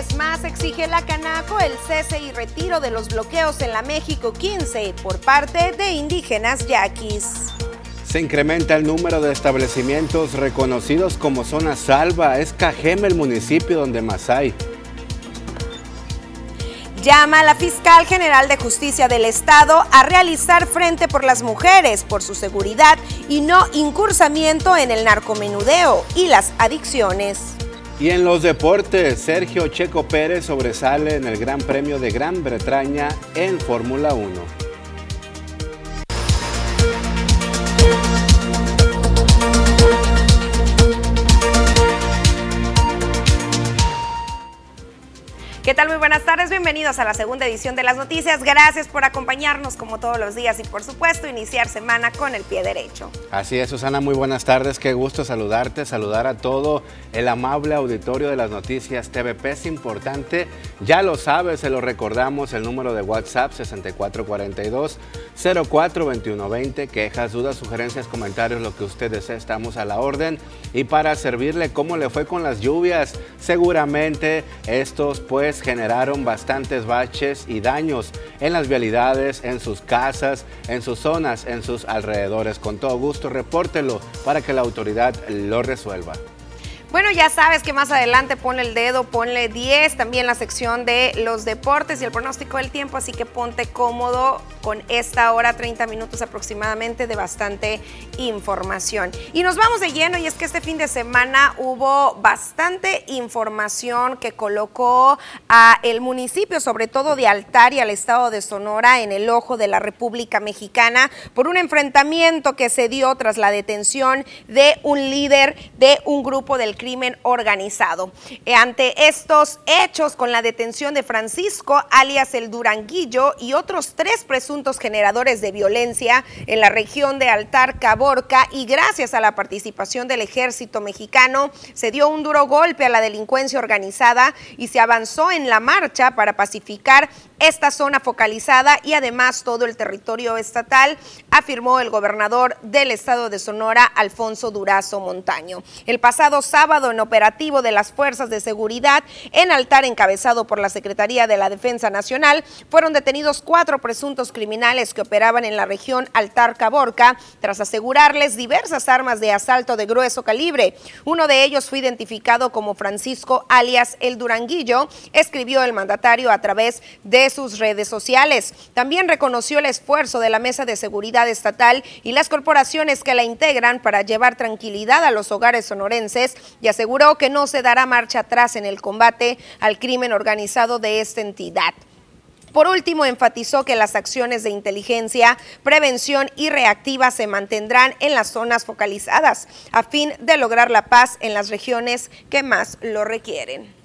vez más exige la Canaco el cese y retiro de los bloqueos en la México 15 por parte de indígenas yaquis. Se incrementa el número de establecimientos reconocidos como zona salva. Es Cajeme el municipio donde más hay. Llama a la fiscal general de justicia del Estado a realizar frente por las mujeres, por su seguridad y no incursamiento en el narcomenudeo y las adicciones. Y en los deportes, Sergio Checo Pérez sobresale en el Gran Premio de Gran Bretaña en Fórmula 1. ¿Qué tal? Muy buenas tardes, bienvenidos a la segunda edición de las noticias. Gracias por acompañarnos como todos los días y por supuesto iniciar semana con el pie derecho. Así es, Susana, muy buenas tardes, qué gusto saludarte, saludar a todo el amable auditorio de las noticias TVP. Es importante, ya lo sabes, se lo recordamos, el número de WhatsApp 6442 042120, quejas, dudas, sugerencias, comentarios, lo que usted desee, estamos a la orden. Y para servirle cómo le fue con las lluvias, seguramente estos pues generaron bastantes baches y daños en las vialidades, en sus casas, en sus zonas, en sus alrededores. Con todo gusto, repórtelo para que la autoridad lo resuelva. Bueno, ya sabes que más adelante ponle el dedo, ponle 10, también la sección de los deportes y el pronóstico del tiempo, así que ponte cómodo con esta hora, 30 minutos aproximadamente de bastante información. Y nos vamos de lleno y es que este fin de semana hubo bastante información que colocó a el municipio, sobre todo de Altar y al estado de Sonora en el ojo de la República Mexicana por un enfrentamiento que se dio tras la detención de un líder de un grupo del crimen organizado. Eh, ante estos hechos, con la detención de Francisco, alias el Duranguillo, y otros tres presuntos generadores de violencia en la región de Altar Caborca, y gracias a la participación del ejército mexicano, se dio un duro golpe a la delincuencia organizada y se avanzó en la marcha para pacificar esta zona focalizada y además todo el territorio estatal, afirmó el gobernador del estado de Sonora, Alfonso Durazo Montaño. El pasado sábado, en operativo de las fuerzas de seguridad en altar encabezado por la Secretaría de la Defensa Nacional, fueron detenidos cuatro presuntos criminales que operaban en la región Altar Caborca tras asegurarles diversas armas de asalto de grueso calibre. Uno de ellos fue identificado como Francisco alias El Duranguillo, escribió el mandatario a través de sus redes sociales. También reconoció el esfuerzo de la Mesa de Seguridad Estatal y las corporaciones que la integran para llevar tranquilidad a los hogares sonorenses y aseguró que no se dará marcha atrás en el combate al crimen organizado de esta entidad. Por último, enfatizó que las acciones de inteligencia, prevención y reactiva se mantendrán en las zonas focalizadas a fin de lograr la paz en las regiones que más lo requieren.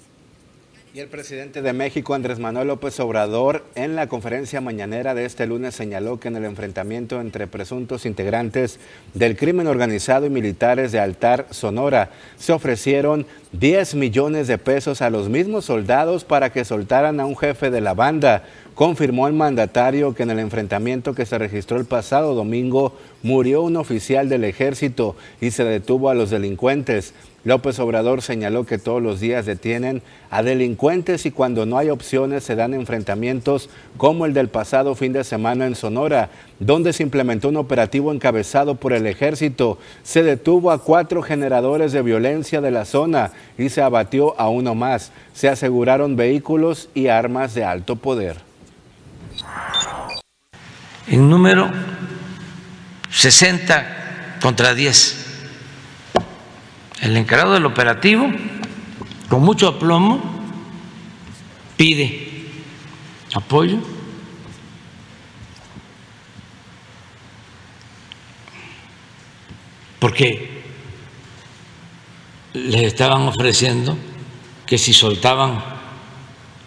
Y el presidente de México, Andrés Manuel López Obrador, en la conferencia mañanera de este lunes señaló que en el enfrentamiento entre presuntos integrantes del crimen organizado y militares de Altar, Sonora, se ofrecieron 10 millones de pesos a los mismos soldados para que soltaran a un jefe de la banda. Confirmó el mandatario que en el enfrentamiento que se registró el pasado domingo murió un oficial del ejército y se detuvo a los delincuentes. López Obrador señaló que todos los días detienen a delincuentes y cuando no hay opciones se dan enfrentamientos como el del pasado fin de semana en Sonora, donde se implementó un operativo encabezado por el ejército. Se detuvo a cuatro generadores de violencia de la zona y se abatió a uno más. Se aseguraron vehículos y armas de alto poder. En número 60 contra 10 el encargado del operativo, con mucho aplomo, pide apoyo. Porque les estaban ofreciendo que si soltaban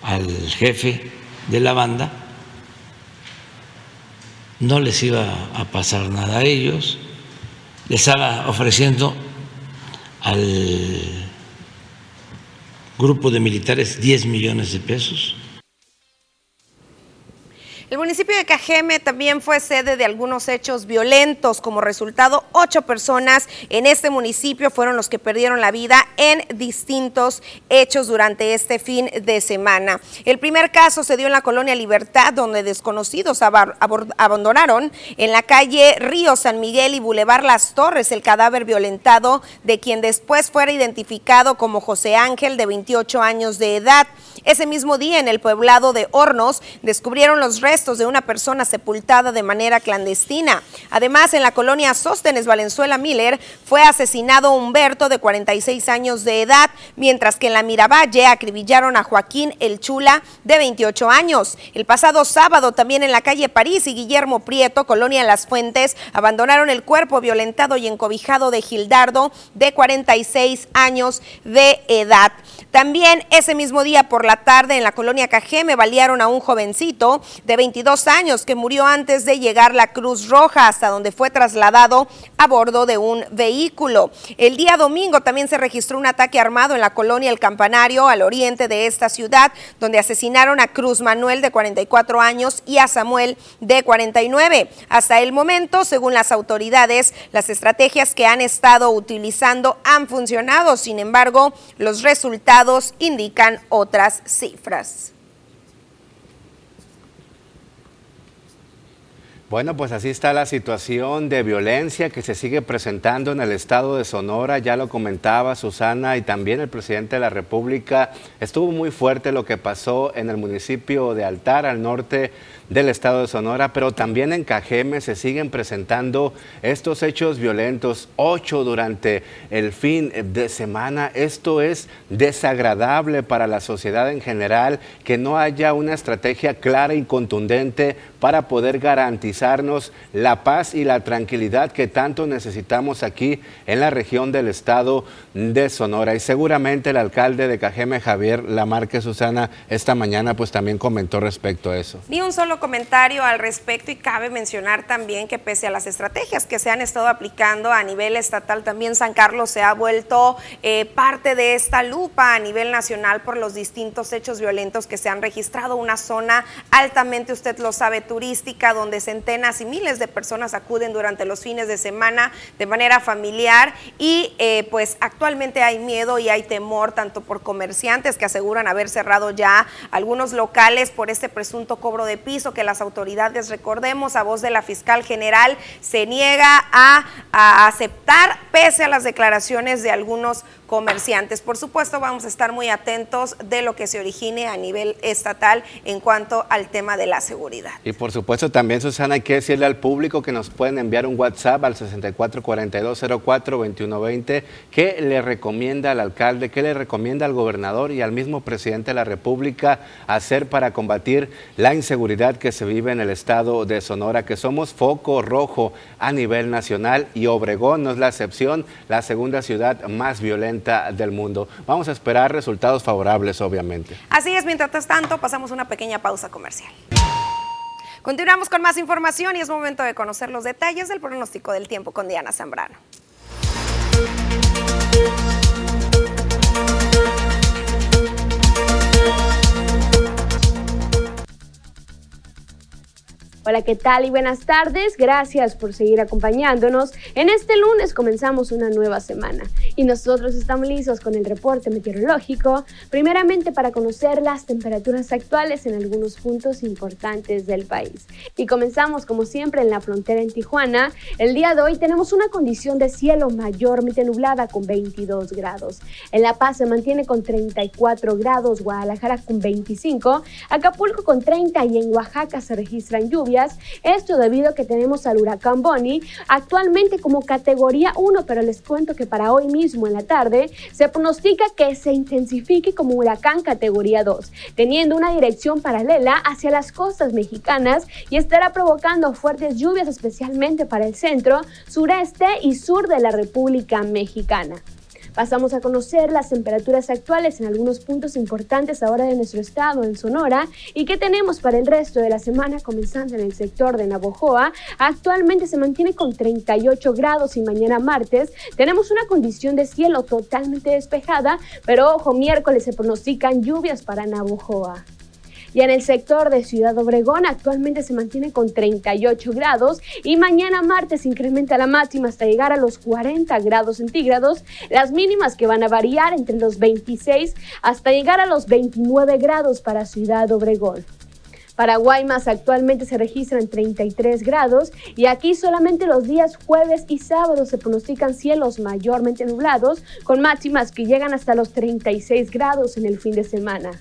al jefe de la banda, no les iba a pasar nada a ellos, les estaba ofreciendo al grupo de militares 10 millones de pesos. El municipio de Cajeme también fue sede de algunos hechos violentos. Como resultado, ocho personas en este municipio fueron los que perdieron la vida en distintos hechos durante este fin de semana. El primer caso se dio en la colonia Libertad, donde desconocidos abandonaron en la calle Río San Miguel y Boulevard Las Torres el cadáver violentado de quien después fuera identificado como José Ángel, de 28 años de edad. Ese mismo día, en el poblado de Hornos, descubrieron los restos de una persona sepultada de manera clandestina. Además, en la colonia Sóstenes Valenzuela Miller fue asesinado Humberto, de 46 años de edad, mientras que en la Miravalle acribillaron a Joaquín El Chula, de 28 años. El pasado sábado, también en la calle París y Guillermo Prieto, colonia Las Fuentes, abandonaron el cuerpo violentado y encobijado de Gildardo, de 46 años de edad. También ese mismo día por la tarde en la colonia Cajeme balearon a un jovencito de 22 años que murió antes de llegar la Cruz Roja hasta donde fue trasladado a bordo de un vehículo. El día domingo también se registró un ataque armado en la colonia El Campanario al oriente de esta ciudad donde asesinaron a Cruz Manuel de 44 años y a Samuel de 49. Hasta el momento, según las autoridades, las estrategias que han estado utilizando han funcionado. Sin embargo, los resultados indican otras cifras. Bueno, pues así está la situación de violencia que se sigue presentando en el estado de Sonora. Ya lo comentaba Susana y también el presidente de la República. Estuvo muy fuerte lo que pasó en el municipio de Altar, al norte del estado de Sonora, pero también en Cajeme se siguen presentando estos hechos violentos, ocho durante el fin de semana. Esto es desagradable para la sociedad en general, que no haya una estrategia clara y contundente para poder garantizarnos la paz y la tranquilidad que tanto necesitamos aquí en la región del estado de Sonora. Y seguramente el alcalde de Cajeme, Javier Lamarque Susana, esta mañana pues también comentó respecto a eso. Ni un solo comentario al respecto y cabe mencionar también que pese a las estrategias que se han estado aplicando a nivel estatal, también San Carlos se ha vuelto eh, parte de esta lupa a nivel nacional por los distintos hechos violentos que se han registrado. Una zona altamente, usted lo sabe, turística, donde centenas y miles de personas acuden durante los fines de semana de manera familiar y eh, pues actualmente hay miedo y hay temor tanto por comerciantes que aseguran haber cerrado ya algunos locales por este presunto cobro de piso que las autoridades, recordemos, a voz de la fiscal general, se niega a, a aceptar pese a las declaraciones de algunos comerciantes. Por supuesto, vamos a estar muy atentos de lo que se origine a nivel estatal en cuanto al tema de la seguridad. Y por supuesto, también, Susana, hay que decirle al público que nos pueden enviar un WhatsApp al 6442042120 que le recomienda al alcalde, que le recomienda al gobernador y al mismo presidente de la República hacer para combatir la inseguridad que se vive en el estado de Sonora, que somos foco rojo a nivel nacional y Obregón no es la excepción, la segunda ciudad más violenta del mundo. Vamos a esperar resultados favorables, obviamente. Así es, mientras tanto, pasamos una pequeña pausa comercial. Continuamos con más información y es momento de conocer los detalles del pronóstico del tiempo con Diana Zambrano. Hola, ¿qué tal y buenas tardes? Gracias por seguir acompañándonos. En este lunes comenzamos una nueva semana y nosotros estamos listos con el reporte meteorológico, primeramente para conocer las temperaturas actuales en algunos puntos importantes del país. Y comenzamos como siempre en la frontera en Tijuana. El día de hoy tenemos una condición de cielo mayormente nublada con 22 grados. En La Paz se mantiene con 34 grados, Guadalajara con 25, Acapulco con 30 y en Oaxaca se registran lluvias esto debido a que tenemos al huracán Bonnie actualmente como categoría 1, pero les cuento que para hoy mismo en la tarde se pronostica que se intensifique como huracán categoría 2, teniendo una dirección paralela hacia las costas mexicanas y estará provocando fuertes lluvias especialmente para el centro, sureste y sur de la República Mexicana. Pasamos a conocer las temperaturas actuales en algunos puntos importantes ahora de nuestro estado, en Sonora, y qué tenemos para el resto de la semana, comenzando en el sector de Navojoa. Actualmente se mantiene con 38 grados y mañana martes tenemos una condición de cielo totalmente despejada, pero ojo, miércoles se pronostican lluvias para Navojoa. Y en el sector de Ciudad Obregón actualmente se mantiene con 38 grados y mañana martes incrementa la máxima hasta llegar a los 40 grados centígrados, las mínimas que van a variar entre los 26 hasta llegar a los 29 grados para Ciudad Obregón. Para Guaymas actualmente se registran 33 grados y aquí solamente los días jueves y sábados se pronostican cielos mayormente nublados con máximas que llegan hasta los 36 grados en el fin de semana.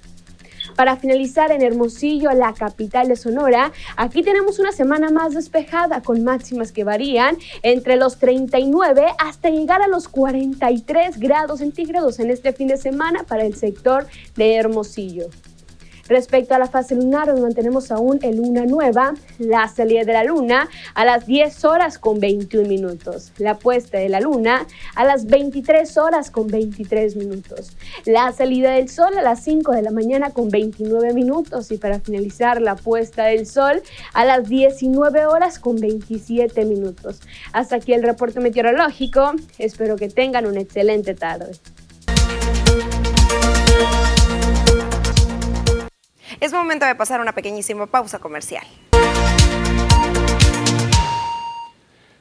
Para finalizar en Hermosillo, la capital de Sonora, aquí tenemos una semana más despejada con máximas que varían entre los 39 hasta llegar a los 43 grados centígrados en este fin de semana para el sector de Hermosillo. Respecto a la fase lunar, nos mantenemos aún en luna nueva, la salida de la luna a las 10 horas con 21 minutos, la puesta de la luna a las 23 horas con 23 minutos, la salida del sol a las 5 de la mañana con 29 minutos y para finalizar la puesta del sol a las 19 horas con 27 minutos. Hasta aquí el reporte meteorológico, espero que tengan una excelente tarde. Es momento de pasar una pequeñísima pausa comercial.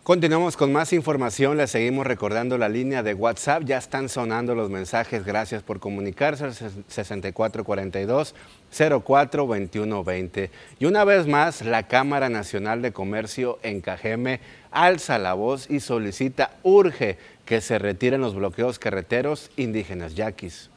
Continuamos con más información, les seguimos recordando la línea de WhatsApp, ya están sonando los mensajes, gracias por comunicarse al 6442 042120. Y una vez más, la Cámara Nacional de Comercio en Cajeme alza la voz y solicita, urge que se retiren los bloqueos carreteros indígenas. Yaquis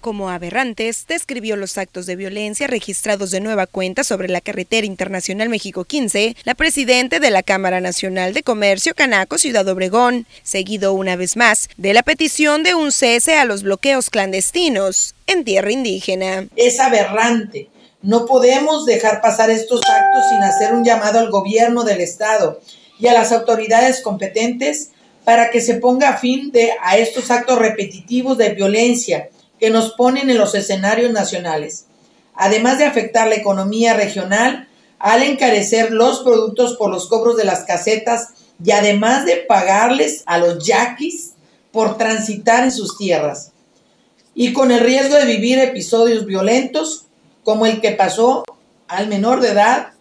como aberrantes, describió los actos de violencia registrados de nueva cuenta sobre la carretera internacional México 15, la presidente de la Cámara Nacional de Comercio Canaco Ciudad Obregón, seguido una vez más de la petición de un cese a los bloqueos clandestinos en tierra indígena. Es aberrante. No podemos dejar pasar estos actos sin hacer un llamado al gobierno del Estado y a las autoridades competentes para que se ponga fin de, a estos actos repetitivos de violencia que nos ponen en los escenarios nacionales, además de afectar la economía regional al encarecer los productos por los cobros de las casetas y además de pagarles a los yaquis por transitar en sus tierras y con el riesgo de vivir episodios violentos como el que pasó al menor de edad,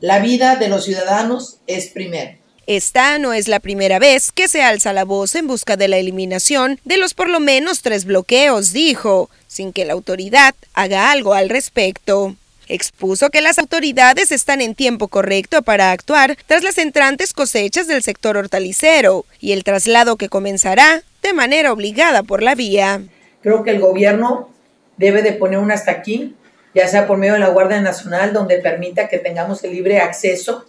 la vida de los ciudadanos es primero. Esta no es la primera vez que se alza la voz en busca de la eliminación de los por lo menos tres bloqueos, dijo, sin que la autoridad haga algo al respecto. Expuso que las autoridades están en tiempo correcto para actuar tras las entrantes cosechas del sector hortalicero y el traslado que comenzará de manera obligada por la vía. Creo que el gobierno debe de poner un hasta aquí, ya sea por medio de la Guardia Nacional, donde permita que tengamos el libre acceso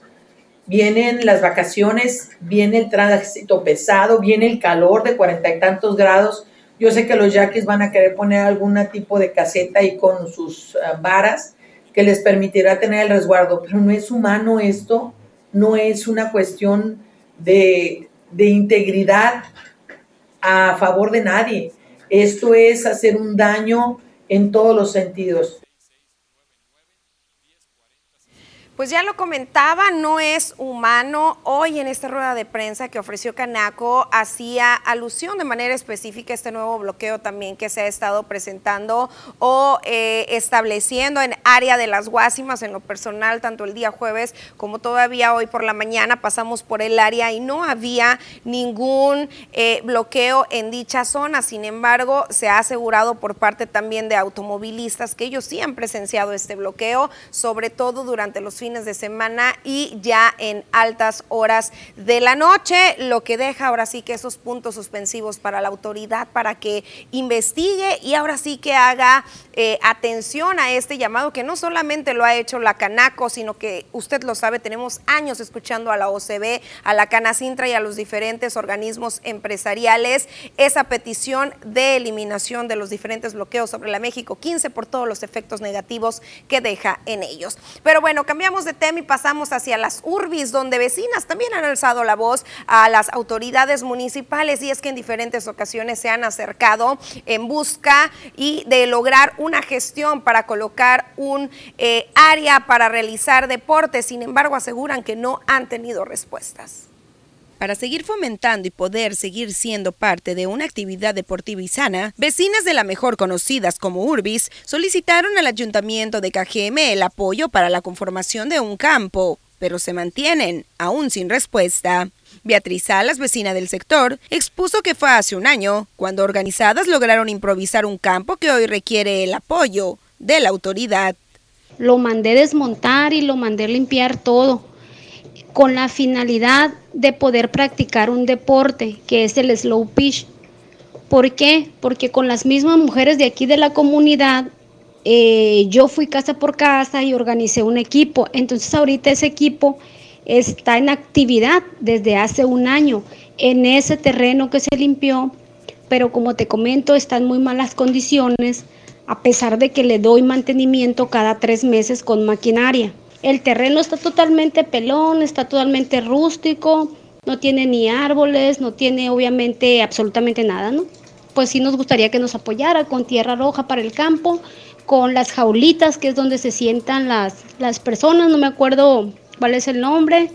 vienen las vacaciones, viene el tránsito pesado, viene el calor de cuarenta y tantos grados. Yo sé que los yaquis van a querer poner algún tipo de caseta ahí con sus ah, varas que les permitirá tener el resguardo, pero no es humano esto, no es una cuestión de, de integridad a favor de nadie. Esto es hacer un daño en todos los sentidos. Pues ya lo comentaba, no es humano. Hoy en esta rueda de prensa que ofreció Canaco hacía alusión de manera específica a este nuevo bloqueo también que se ha estado presentando o eh, estableciendo en área de las Guásimas. En lo personal, tanto el día jueves como todavía hoy por la mañana pasamos por el área y no había ningún eh, bloqueo en dicha zona. Sin embargo, se ha asegurado por parte también de automovilistas que ellos sí han presenciado este bloqueo, sobre todo durante los fines de semana y ya en altas horas de la noche, lo que deja ahora sí que esos puntos suspensivos para la autoridad para que investigue y ahora sí que haga eh, atención a este llamado que no solamente lo ha hecho la Canaco, sino que usted lo sabe, tenemos años escuchando a la OCB, a la Canacintra y a los diferentes organismos empresariales esa petición de eliminación de los diferentes bloqueos sobre la México 15 por todos los efectos negativos que deja en ellos. Pero bueno, cambiamos de tema y pasamos hacia las urbis, donde vecinas también han alzado la voz a las autoridades municipales y es que en diferentes ocasiones se han acercado en busca y de lograr una gestión para colocar un eh, área para realizar deportes. Sin embargo, aseguran que no han tenido respuestas. Para seguir fomentando y poder seguir siendo parte de una actividad deportiva y sana, vecinas de la mejor conocidas como Urbis solicitaron al ayuntamiento de Cajeme el apoyo para la conformación de un campo, pero se mantienen aún sin respuesta. Beatriz Salas, vecina del sector, expuso que fue hace un año cuando organizadas lograron improvisar un campo que hoy requiere el apoyo de la autoridad. Lo mandé desmontar y lo mandé limpiar todo con la finalidad de poder practicar un deporte que es el slow pitch. ¿Por qué? Porque con las mismas mujeres de aquí de la comunidad, eh, yo fui casa por casa y organicé un equipo. Entonces ahorita ese equipo está en actividad desde hace un año en ese terreno que se limpió, pero como te comento, está en muy malas condiciones, a pesar de que le doy mantenimiento cada tres meses con maquinaria. El terreno está totalmente pelón, está totalmente rústico, no tiene ni árboles, no tiene obviamente absolutamente nada, ¿no? Pues sí nos gustaría que nos apoyara con tierra roja para el campo, con las jaulitas, que es donde se sientan las, las personas, no me acuerdo cuál es el nombre,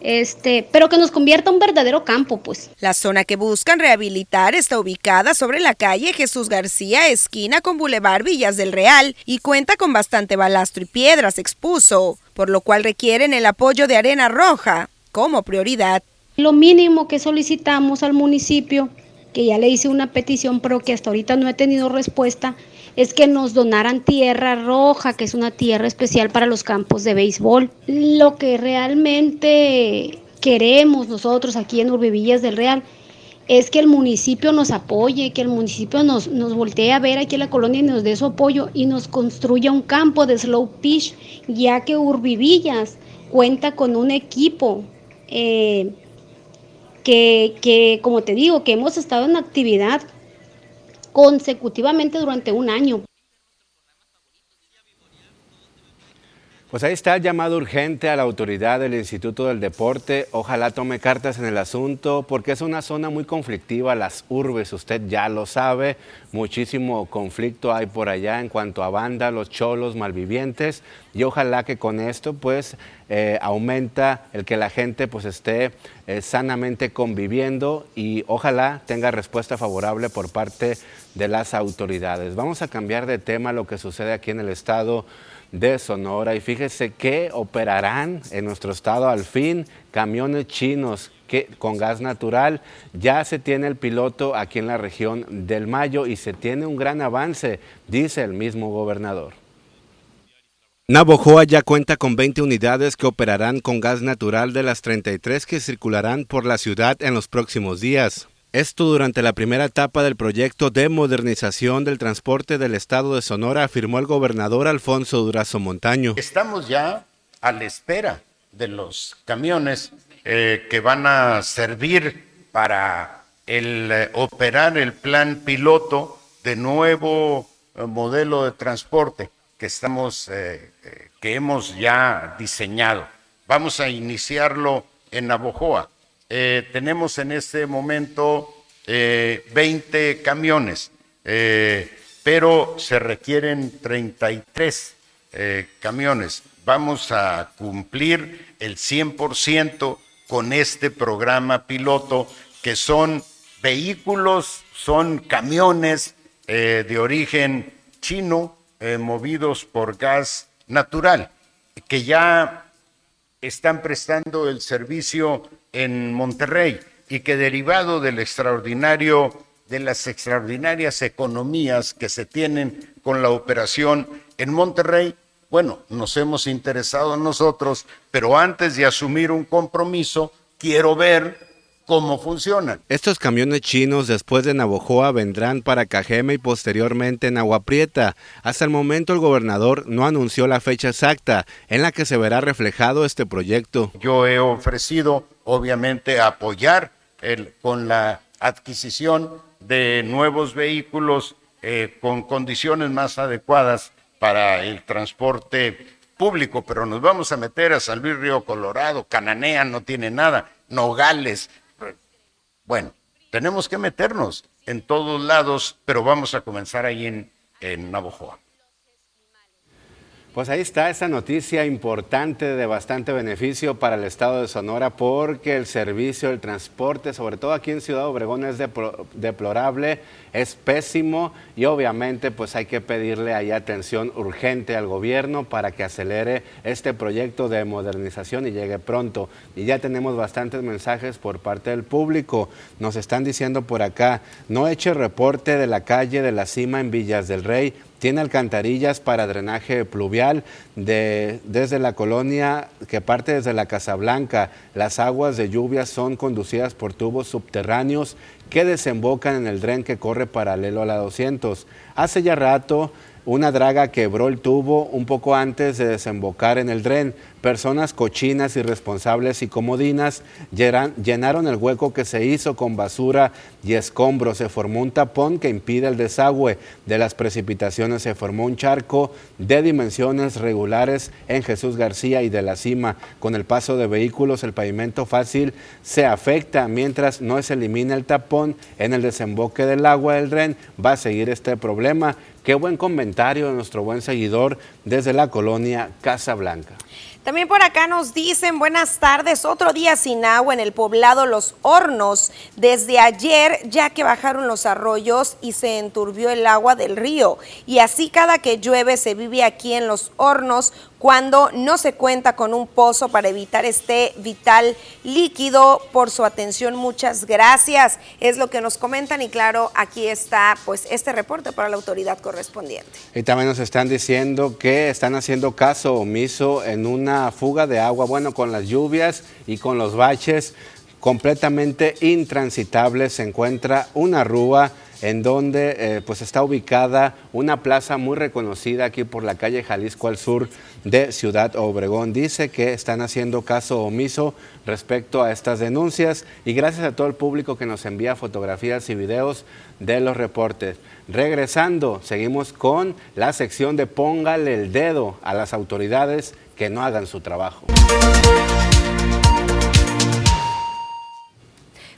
este, pero que nos convierta en un verdadero campo, pues. La zona que buscan rehabilitar está ubicada sobre la calle Jesús García, esquina con Boulevard Villas del Real, y cuenta con bastante balastro y piedras, expuso, por lo cual requieren el apoyo de arena roja como prioridad. Lo mínimo que solicitamos al municipio, que ya le hice una petición, pero que hasta ahorita no he tenido respuesta, es que nos donaran tierra roja, que es una tierra especial para los campos de béisbol. Lo que realmente queremos nosotros aquí en Urbivillas del Real es que el municipio nos apoye, que el municipio nos, nos voltee a ver aquí en la colonia y nos dé su apoyo y nos construya un campo de slow pitch, ya que Urbivillas cuenta con un equipo eh, que, que, como te digo, que hemos estado en actividad consecutivamente durante un año. Pues ahí está el llamado urgente a la autoridad del Instituto del Deporte. Ojalá tome cartas en el asunto porque es una zona muy conflictiva, las urbes, usted ya lo sabe. Muchísimo conflicto hay por allá en cuanto a banda, los cholos, malvivientes. Y ojalá que con esto pues eh, aumenta el que la gente pues esté eh, sanamente conviviendo y ojalá tenga respuesta favorable por parte de las autoridades. Vamos a cambiar de tema lo que sucede aquí en el estado de Sonora. Y fíjese que operarán en nuestro estado al fin camiones chinos que, con gas natural. Ya se tiene el piloto aquí en la región del Mayo y se tiene un gran avance, dice el mismo gobernador. Navojoa ya cuenta con 20 unidades que operarán con gas natural de las 33 que circularán por la ciudad en los próximos días. Esto durante la primera etapa del proyecto de modernización del transporte del estado de Sonora, afirmó el gobernador Alfonso Durazo Montaño. Estamos ya a la espera de los camiones eh, que van a servir para el, eh, operar el plan piloto de nuevo eh, modelo de transporte que estamos que hemos ya diseñado. Vamos a iniciarlo en Navojoa eh, tenemos en este momento 20 eh, camiones, eh, pero se requieren 33 camiones. Vamos a cumplir el 100% con este programa piloto, que son vehículos, son camiones de origen chino movidos por gas natural, que ya están prestando el servicio en Monterrey y que derivado del extraordinario de las extraordinarias economías que se tienen con la operación en Monterrey, bueno, nos hemos interesado nosotros, pero antes de asumir un compromiso, quiero ver cómo funcionan. Estos camiones chinos después de Navojoa vendrán para Cajeme y posteriormente en Agua Prieta. Hasta el momento el gobernador no anunció la fecha exacta en la que se verá reflejado este proyecto. Yo he ofrecido obviamente apoyar el, con la adquisición de nuevos vehículos eh, con condiciones más adecuadas para el transporte público, pero nos vamos a meter a San Luis Río Colorado, Cananea no tiene nada, Nogales, bueno, tenemos que meternos en todos lados, pero vamos a comenzar ahí en, en Navojoa. Pues ahí está esa noticia importante de bastante beneficio para el estado de Sonora porque el servicio del transporte, sobre todo aquí en Ciudad Obregón, es deplorable, es pésimo y obviamente pues hay que pedirle ahí atención urgente al gobierno para que acelere este proyecto de modernización y llegue pronto. Y ya tenemos bastantes mensajes por parte del público. Nos están diciendo por acá, no eche reporte de la calle de la cima en Villas del Rey tiene alcantarillas para drenaje pluvial de, desde la colonia que parte desde la Casa Blanca. Las aguas de lluvia son conducidas por tubos subterráneos que desembocan en el dren que corre paralelo a la 200. Hace ya rato una draga quebró el tubo un poco antes de desembocar en el dren. Personas cochinas, irresponsables y comodinas llenaron el hueco que se hizo con basura y escombros. Se formó un tapón que impide el desagüe de las precipitaciones. Se formó un charco de dimensiones regulares en Jesús García y de la cima. Con el paso de vehículos, el pavimento fácil se afecta mientras no se elimina el tapón en el desemboque del agua del dren. Va a seguir este problema. Qué buen comentario de nuestro buen seguidor desde la colonia Casa Blanca. También por acá nos dicen buenas tardes, otro día sin agua en el poblado Los Hornos. Desde ayer ya que bajaron los arroyos y se enturbió el agua del río. Y así cada que llueve se vive aquí en Los Hornos cuando no se cuenta con un pozo para evitar este vital líquido. Por su atención, muchas gracias. Es lo que nos comentan y claro, aquí está pues este reporte para la autoridad correspondiente. Y también nos están diciendo que están haciendo caso omiso en una fuga de agua, bueno, con las lluvias y con los baches completamente intransitable se encuentra una rúa en donde eh, pues está ubicada una plaza muy reconocida aquí por la calle Jalisco al sur de Ciudad Obregón. Dice que están haciendo caso omiso respecto a estas denuncias y gracias a todo el público que nos envía fotografías y videos de los reportes. Regresando, seguimos con la sección de póngale el dedo a las autoridades que no hagan su trabajo.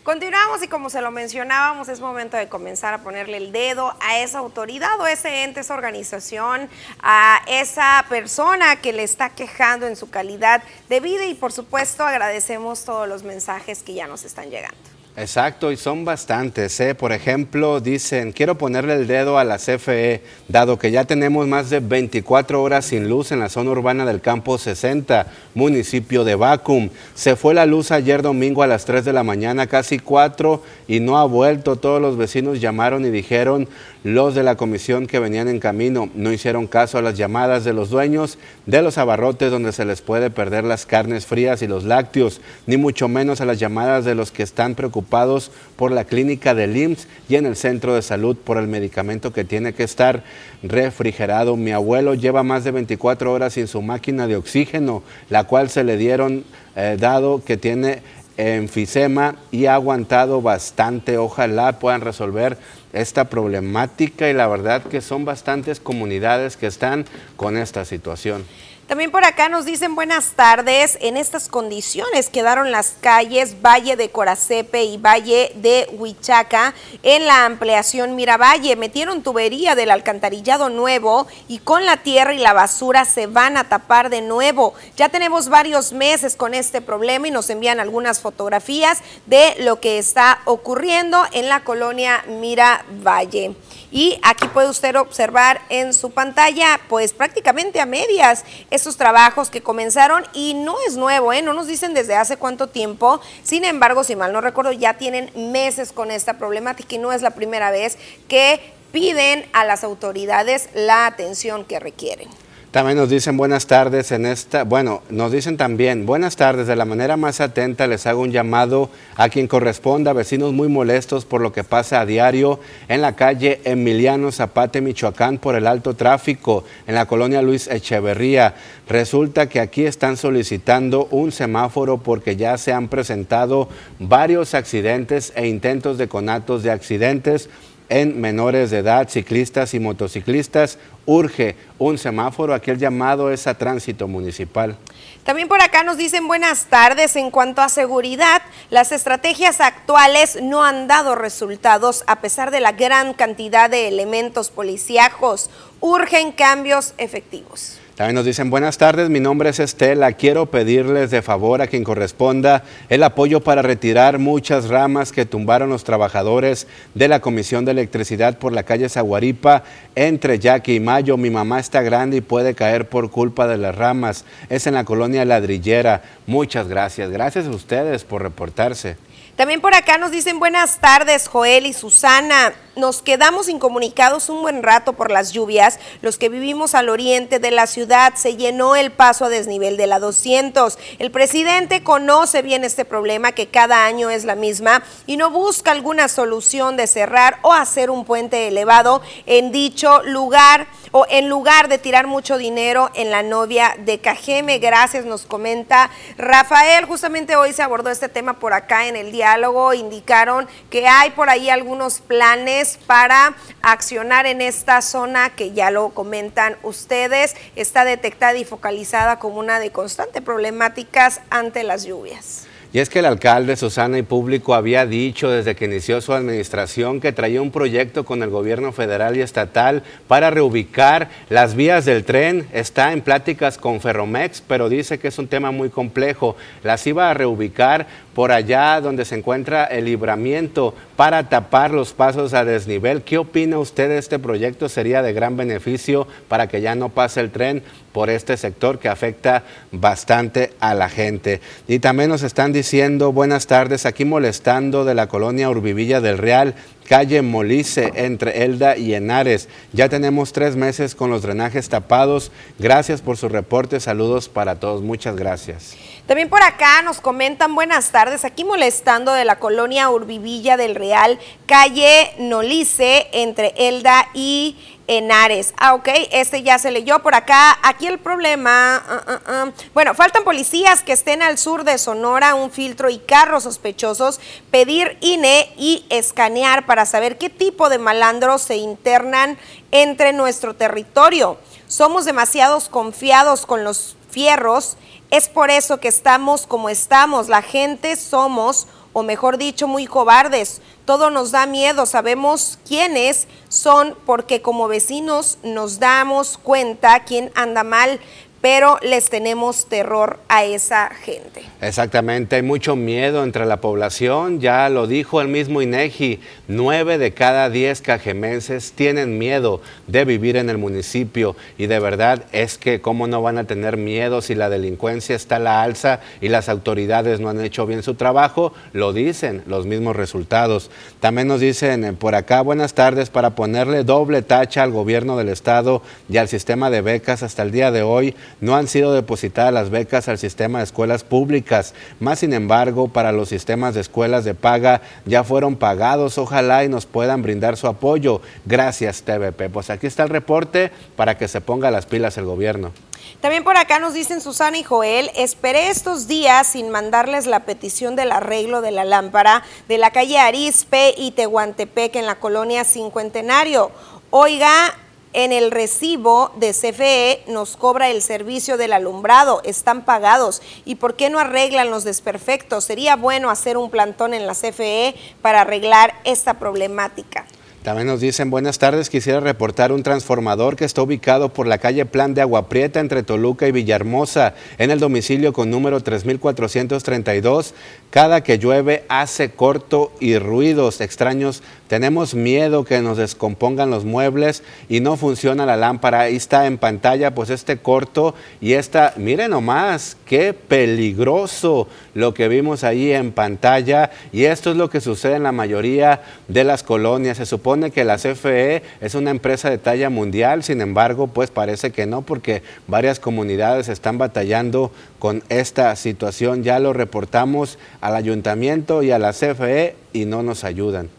Continuamos y como se lo mencionábamos, es momento de comenzar a ponerle el dedo a esa autoridad o ese ente, esa organización, a esa persona que le está quejando en su calidad de vida y por supuesto agradecemos todos los mensajes que ya nos están llegando. Exacto, y son bastantes. ¿eh? Por ejemplo, dicen, quiero ponerle el dedo a la CFE, dado que ya tenemos más de 24 horas sin luz en la zona urbana del campo 60, municipio de Bacum. Se fue la luz ayer domingo a las 3 de la mañana, casi 4, y no ha vuelto. Todos los vecinos llamaron y dijeron, los de la comisión que venían en camino no hicieron caso a las llamadas de los dueños de los abarrotes donde se les puede perder las carnes frías y los lácteos, ni mucho menos a las llamadas de los que están preocupados por la clínica del IMSS y en el centro de salud por el medicamento que tiene que estar refrigerado. Mi abuelo lleva más de 24 horas sin su máquina de oxígeno, la cual se le dieron eh, dado que tiene enfisema y ha aguantado bastante. Ojalá puedan resolver esta problemática y la verdad que son bastantes comunidades que están con esta situación. También por acá nos dicen buenas tardes. En estas condiciones quedaron las calles Valle de Coracepe y Valle de Huichaca en la ampliación Miravalle. Metieron tubería del alcantarillado nuevo y con la tierra y la basura se van a tapar de nuevo. Ya tenemos varios meses con este problema y nos envían algunas fotografías de lo que está ocurriendo en la colonia Miravalle. Y aquí puede usted observar en su pantalla, pues prácticamente a medias, estos trabajos que comenzaron y no es nuevo, ¿eh? no nos dicen desde hace cuánto tiempo. Sin embargo, si mal no recuerdo, ya tienen meses con esta problemática y no es la primera vez que piden a las autoridades la atención que requieren. También nos dicen buenas tardes en esta, bueno, nos dicen también buenas tardes, de la manera más atenta les hago un llamado a quien corresponda, vecinos muy molestos por lo que pasa a diario en la calle Emiliano Zapate, Michoacán, por el alto tráfico en la colonia Luis Echeverría. Resulta que aquí están solicitando un semáforo porque ya se han presentado varios accidentes e intentos de conatos de accidentes en menores de edad, ciclistas y motociclistas. Urge un semáforo, aquí el llamado es a tránsito municipal. También por acá nos dicen buenas tardes. En cuanto a seguridad, las estrategias actuales no han dado resultados a pesar de la gran cantidad de elementos policíacos. Urgen cambios efectivos. También nos dicen, buenas tardes, mi nombre es Estela, quiero pedirles de favor a quien corresponda el apoyo para retirar muchas ramas que tumbaron los trabajadores de la Comisión de Electricidad por la calle Zaguaripa entre Yaque y Mayo. Mi mamá está grande y puede caer por culpa de las ramas. Es en la colonia Ladrillera. Muchas gracias. Gracias a ustedes por reportarse. También por acá nos dicen buenas tardes, Joel y Susana. Nos quedamos incomunicados un buen rato por las lluvias. Los que vivimos al oriente de la ciudad se llenó el paso a desnivel de la 200. El presidente conoce bien este problema que cada año es la misma y no busca alguna solución de cerrar o hacer un puente elevado en dicho lugar o en lugar de tirar mucho dinero en la novia de Cajeme. Gracias, nos comenta Rafael. Justamente hoy se abordó este tema por acá en el diálogo. Indicaron que hay por ahí algunos planes para accionar en esta zona que ya lo comentan ustedes, está detectada y focalizada como una de constantes problemáticas ante las lluvias. Y es que el alcalde Susana y Público había dicho desde que inició su administración que traía un proyecto con el gobierno federal y estatal para reubicar las vías del tren. Está en pláticas con Ferromex, pero dice que es un tema muy complejo. Las iba a reubicar por allá donde se encuentra el libramiento para tapar los pasos a desnivel. ¿Qué opina usted de este proyecto? ¿Sería de gran beneficio para que ya no pase el tren por este sector que afecta bastante a la gente? Y también nos están diciendo buenas tardes, aquí molestando de la colonia Urbivilla del Real calle Molice entre Elda y Henares. Ya tenemos tres meses con los drenajes tapados. Gracias por su reporte. Saludos para todos. Muchas gracias. También por acá nos comentan buenas tardes, aquí molestando de la colonia Urbivilla del Real, calle Nolice, entre Elda y Henares. Ah, ok, este ya se leyó por acá. Aquí el problema, ah, ah, ah. bueno, faltan policías que estén al sur de Sonora, un filtro y carros sospechosos, pedir INE y escanear para saber qué tipo de malandros se internan entre nuestro territorio. Somos demasiados confiados con los fierros es por eso que estamos como estamos. La gente somos, o mejor dicho, muy cobardes. Todo nos da miedo. Sabemos quiénes son porque como vecinos nos damos cuenta quién anda mal pero les tenemos terror a esa gente. Exactamente, hay mucho miedo entre la población, ya lo dijo el mismo INEGI, nueve de cada diez cajemenses tienen miedo de vivir en el municipio y de verdad es que cómo no van a tener miedo si la delincuencia está a la alza y las autoridades no han hecho bien su trabajo, lo dicen los mismos resultados. También nos dicen eh, por acá, buenas tardes, para ponerle doble tacha al gobierno del estado y al sistema de becas hasta el día de hoy, no han sido depositadas las becas al sistema de escuelas públicas. Más sin embargo, para los sistemas de escuelas de paga ya fueron pagados. Ojalá y nos puedan brindar su apoyo. Gracias, TVP. Pues aquí está el reporte para que se ponga las pilas el gobierno. También por acá nos dicen Susana y Joel, esperé estos días sin mandarles la petición del arreglo de la lámpara de la calle Arispe y Tehuantepec en la colonia Cincuentenario. Oiga, en el recibo de CFE nos cobra el servicio del alumbrado, están pagados. ¿Y por qué no arreglan los desperfectos? Sería bueno hacer un plantón en la CFE para arreglar esta problemática. También nos dicen, buenas tardes, quisiera reportar un transformador que está ubicado por la calle Plan de Agua Prieta entre Toluca y Villahermosa, en el domicilio con número 3432. Cada que llueve hace corto y ruidos extraños. Tenemos miedo que nos descompongan los muebles y no funciona la lámpara. Ahí está en pantalla, pues este corto y esta, miren nomás, qué peligroso lo que vimos ahí en pantalla. Y esto es lo que sucede en la mayoría de las colonias. Se supone que la CFE es una empresa de talla mundial, sin embargo, pues parece que no, porque varias comunidades están batallando con esta situación. Ya lo reportamos al ayuntamiento y a la CFE y no nos ayudan.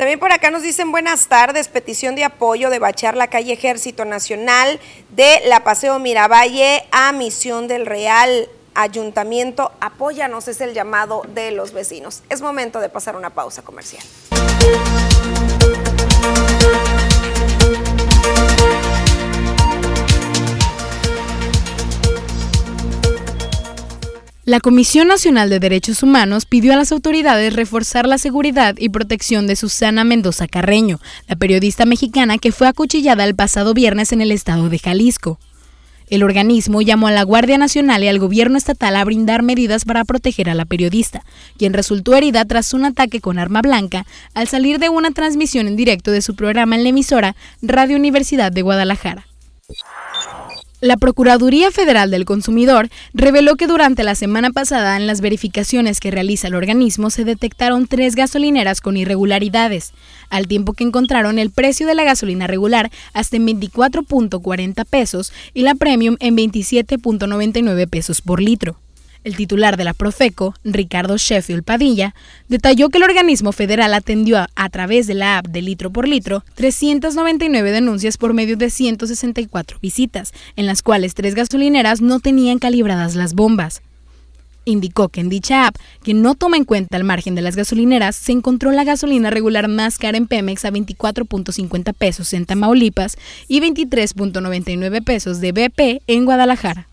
También por acá nos dicen buenas tardes, petición de apoyo de bachar la calle Ejército Nacional de la Paseo Miravalle a Misión del Real. Ayuntamiento, apóyanos, es el llamado de los vecinos. Es momento de pasar una pausa comercial. La Comisión Nacional de Derechos Humanos pidió a las autoridades reforzar la seguridad y protección de Susana Mendoza Carreño, la periodista mexicana que fue acuchillada el pasado viernes en el estado de Jalisco. El organismo llamó a la Guardia Nacional y al gobierno estatal a brindar medidas para proteger a la periodista, quien resultó herida tras un ataque con arma blanca al salir de una transmisión en directo de su programa en la emisora Radio Universidad de Guadalajara. La Procuraduría Federal del Consumidor reveló que durante la semana pasada en las verificaciones que realiza el organismo se detectaron tres gasolineras con irregularidades, al tiempo que encontraron el precio de la gasolina regular hasta en 24.40 pesos y la premium en 27.99 pesos por litro. El titular de la Profeco, Ricardo Sheffield Padilla, detalló que el organismo federal atendió a, través de la app de litro por litro 399 denuncias por medio de 164 visitas, en las cuales tres gasolineras no tenían calibradas las bombas. Indicó que en dicha app, que no toma en cuenta el margen de las gasolineras, se encontró la gasolina regular más cara en Pemex a 24.50 pesos en Tamaulipas y 23.99 pesos de BP en Guadalajara.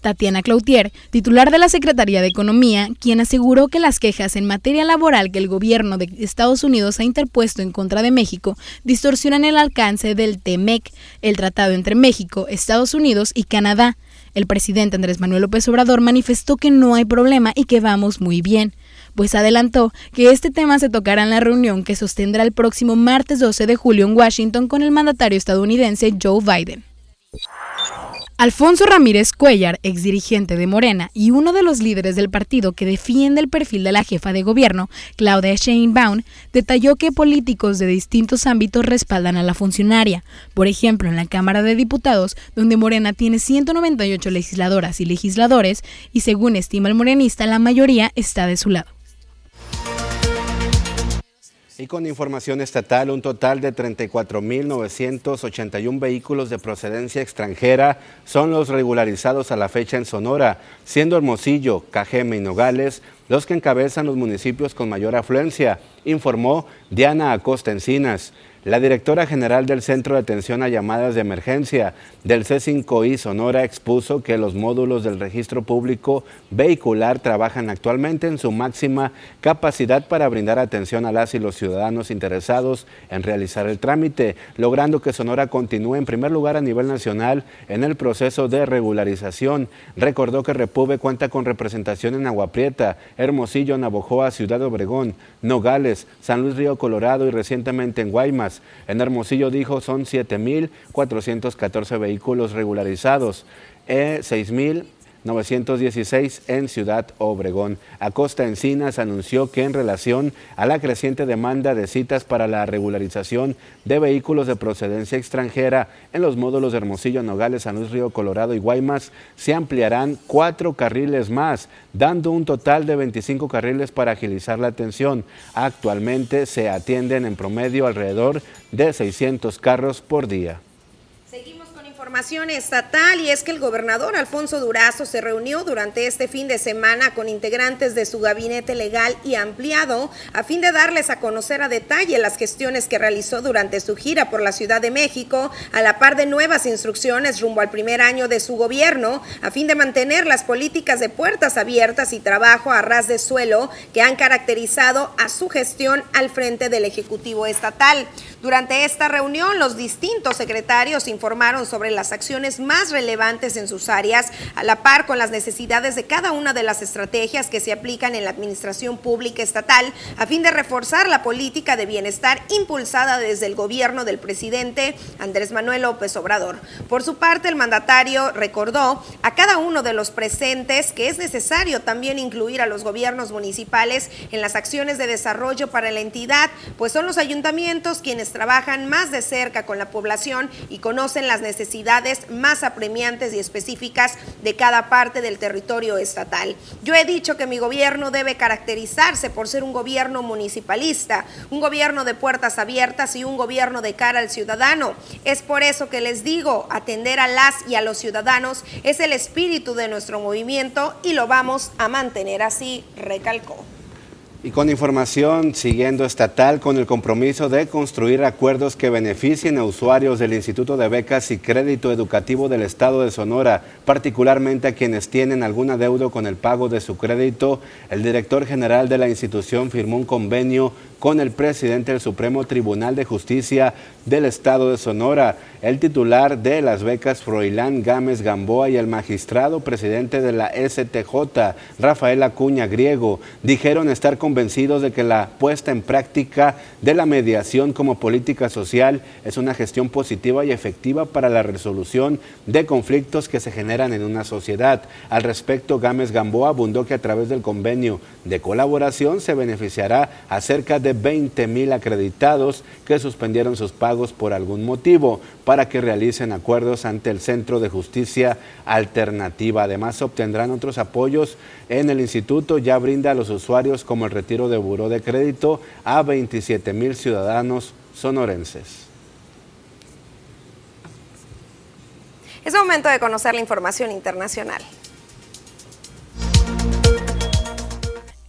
Tatiana Cloutier, titular de la Secretaría de Economía, quien aseguró que las quejas en materia laboral que el gobierno de Estados Unidos ha interpuesto en contra de México distorsionan el alcance del TEMEC, el tratado entre México, Estados Unidos y Canadá. El presidente Andrés Manuel López Obrador manifestó que no hay problema y que vamos muy bien pues adelantó que este tema se tocará en la reunión que sostendrá el próximo martes 12 de julio en Washington con el mandatario estadounidense Joe Biden. Alfonso Ramírez Cuellar, exdirigente de Morena y uno de los líderes del partido que defiende el perfil de la jefa de gobierno, Claudia Sheinbaum, detalló que políticos de distintos ámbitos respaldan a la funcionaria. Por ejemplo, en la Cámara de Diputados, donde Morena tiene 198 legisladoras y legisladores, y según estima el morenista, la mayoría está de su lado. Y con información estatal, un total de 34.981 vehículos de procedencia extranjera son los regularizados a la fecha en Sonora, siendo Hermosillo, Cajeme y Nogales los que encabezan los municipios con mayor afluencia, informó Diana Acosta Encinas. La directora general del Centro de Atención a Llamadas de Emergencia del C5I Sonora expuso que los módulos del registro público vehicular trabajan actualmente en su máxima capacidad para brindar atención a las y los ciudadanos interesados en realizar el trámite, logrando que Sonora continúe en primer lugar a nivel nacional en el proceso de regularización. Recordó que Repube cuenta con representación en Agua Prieta, Hermosillo, Navojoa, Ciudad Obregón, Nogales, San Luis Río Colorado y recientemente en Guaymas. En Hermosillo dijo son 7.414 vehículos regularizados, eh, 6.000 916 en Ciudad Obregón. Acosta Encinas anunció que en relación a la creciente demanda de citas para la regularización de vehículos de procedencia extranjera en los módulos de Hermosillo, Nogales, San Luis Río, Colorado y Guaymas, se ampliarán cuatro carriles más, dando un total de 25 carriles para agilizar la atención. Actualmente se atienden en promedio alrededor de 600 carros por día información estatal y es que el gobernador Alfonso Durazo se reunió durante este fin de semana con integrantes de su gabinete legal y ampliado a fin de darles a conocer a detalle las gestiones que realizó durante su gira por la Ciudad de México, a la par de nuevas instrucciones rumbo al primer año de su gobierno, a fin de mantener las políticas de puertas abiertas y trabajo a ras de suelo que han caracterizado a su gestión al frente del Ejecutivo Estatal. Durante esta reunión, los distintos secretarios informaron sobre las acciones más relevantes en sus áreas, a la par con las necesidades de cada una de las estrategias que se aplican en la administración pública estatal, a fin de reforzar la política de bienestar impulsada desde el gobierno del presidente Andrés Manuel López Obrador. Por su parte, el mandatario recordó a cada uno de los presentes que es necesario también incluir a los gobiernos municipales en las acciones de desarrollo para la entidad, pues son los ayuntamientos quienes trabajan más de cerca con la población y conocen las necesidades más apremiantes y específicas de cada parte del territorio estatal. Yo he dicho que mi gobierno debe caracterizarse por ser un gobierno municipalista, un gobierno de puertas abiertas y un gobierno de cara al ciudadano. Es por eso que les digo, atender a las y a los ciudadanos es el espíritu de nuestro movimiento y lo vamos a mantener así, recalcó. Y con información siguiendo estatal con el compromiso de construir acuerdos que beneficien a usuarios del Instituto de Becas y Crédito Educativo del Estado de Sonora, particularmente a quienes tienen algún adeudo con el pago de su crédito, el director general de la institución firmó un convenio con el presidente del Supremo Tribunal de Justicia del Estado de Sonora, el titular de las becas Froilán Gámez Gamboa y el magistrado presidente de la STJ, Rafael Acuña Griego, dijeron estar convencidos de que la puesta en práctica de la mediación como política social es una gestión positiva y efectiva para la resolución de conflictos que se generan en una sociedad. Al respecto, Gámez Gamboa abundó que a través del convenio de colaboración se beneficiará a cerca de 20 mil acreditados que suspendieron sus pagos por algún motivo para que realicen acuerdos ante el Centro de Justicia Alternativa. Además, obtendrán otros apoyos en el instituto. Ya brinda a los usuarios como el retiro de buró de crédito a 27 mil ciudadanos sonorenses. Es momento de conocer la información internacional.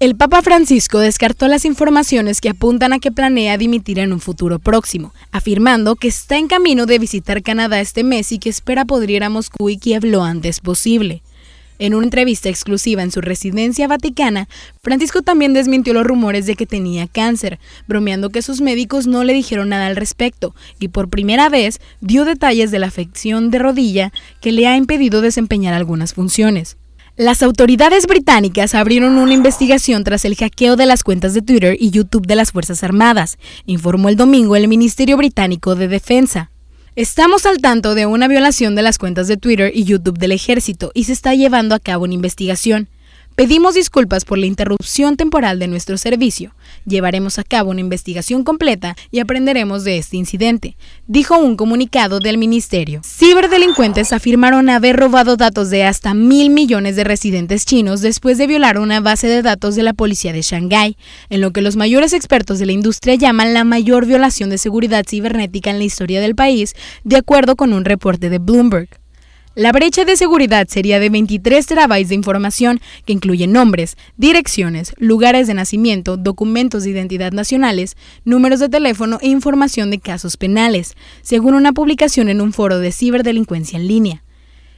El Papa Francisco descartó las informaciones que apuntan a que planea dimitir en un futuro próximo, afirmando que está en camino de visitar Canadá este mes y que espera poder ir a Moscú y Kiev lo antes posible. En una entrevista exclusiva en su residencia vaticana, Francisco también desmintió los rumores de que tenía cáncer, bromeando que sus médicos no le dijeron nada al respecto, y por primera vez dio detalles de la afección de rodilla que le ha impedido desempeñar algunas funciones. Las autoridades británicas abrieron una investigación tras el hackeo de las cuentas de Twitter y YouTube de las Fuerzas Armadas, informó el domingo el Ministerio Británico de Defensa. Estamos al tanto de una violación de las cuentas de Twitter y YouTube del ejército y se está llevando a cabo una investigación. Pedimos disculpas por la interrupción temporal de nuestro servicio. Llevaremos a cabo una investigación completa y aprenderemos de este incidente, dijo un comunicado del ministerio. Ciberdelincuentes afirmaron haber robado datos de hasta mil millones de residentes chinos después de violar una base de datos de la policía de Shanghái, en lo que los mayores expertos de la industria llaman la mayor violación de seguridad cibernética en la historia del país, de acuerdo con un reporte de Bloomberg. La brecha de seguridad sería de 23 terabytes de información que incluye nombres, direcciones, lugares de nacimiento, documentos de identidad nacionales, números de teléfono e información de casos penales, según una publicación en un foro de ciberdelincuencia en línea.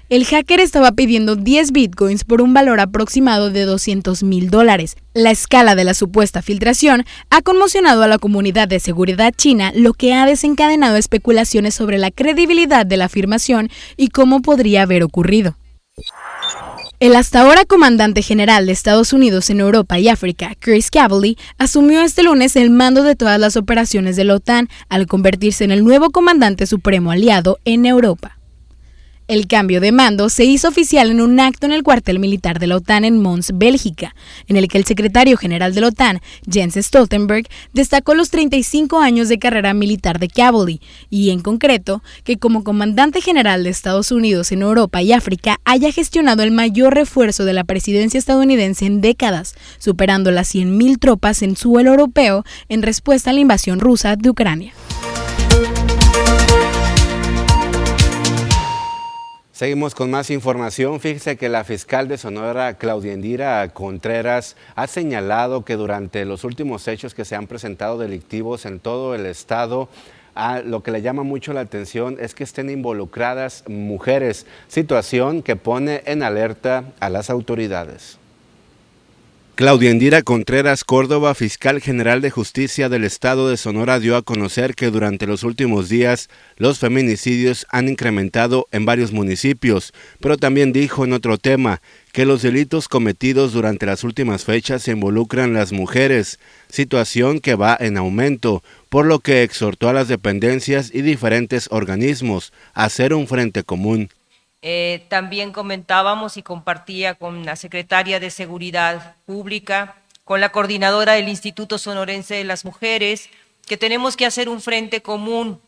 El hacker estaba pidiendo 10 bitcoins por un valor aproximado de 200 mil dólares. La escala de la supuesta filtración ha conmocionado a la comunidad de seguridad china, lo que ha desencadenado especulaciones sobre la credibilidad de la afirmación y cómo podría haber ocurrido. El hasta ahora comandante general de Estados Unidos en Europa y África, Chris Cavally, asumió este lunes el mando de todas las operaciones de la OTAN al convertirse en el nuevo comandante supremo aliado en Europa. El cambio de mando se hizo oficial en un acto en el cuartel militar de la OTAN en Mons, Bélgica, en el que el secretario general de la OTAN, Jens Stoltenberg, destacó los 35 años de carrera militar de Cavalry y, en concreto, que como comandante general de Estados Unidos en Europa y África haya gestionado el mayor refuerzo de la presidencia estadounidense en décadas, superando las 100.000 tropas en suelo europeo en respuesta a la invasión rusa de Ucrania. Seguimos con más información. Fíjese que la fiscal de Sonora, Claudia Indira Contreras, ha señalado que durante los últimos hechos que se han presentado delictivos en todo el estado, lo que le llama mucho la atención es que estén involucradas mujeres, situación que pone en alerta a las autoridades. Claudia Indira Contreras Córdoba, fiscal general de justicia del estado de Sonora, dio a conocer que durante los últimos días los feminicidios han incrementado en varios municipios, pero también dijo en otro tema que los delitos cometidos durante las últimas fechas involucran las mujeres, situación que va en aumento, por lo que exhortó a las dependencias y diferentes organismos a hacer un frente común. Eh, también comentábamos y compartía con la secretaria de Seguridad Pública, con la coordinadora del Instituto Sonorense de las Mujeres, que tenemos que hacer un frente común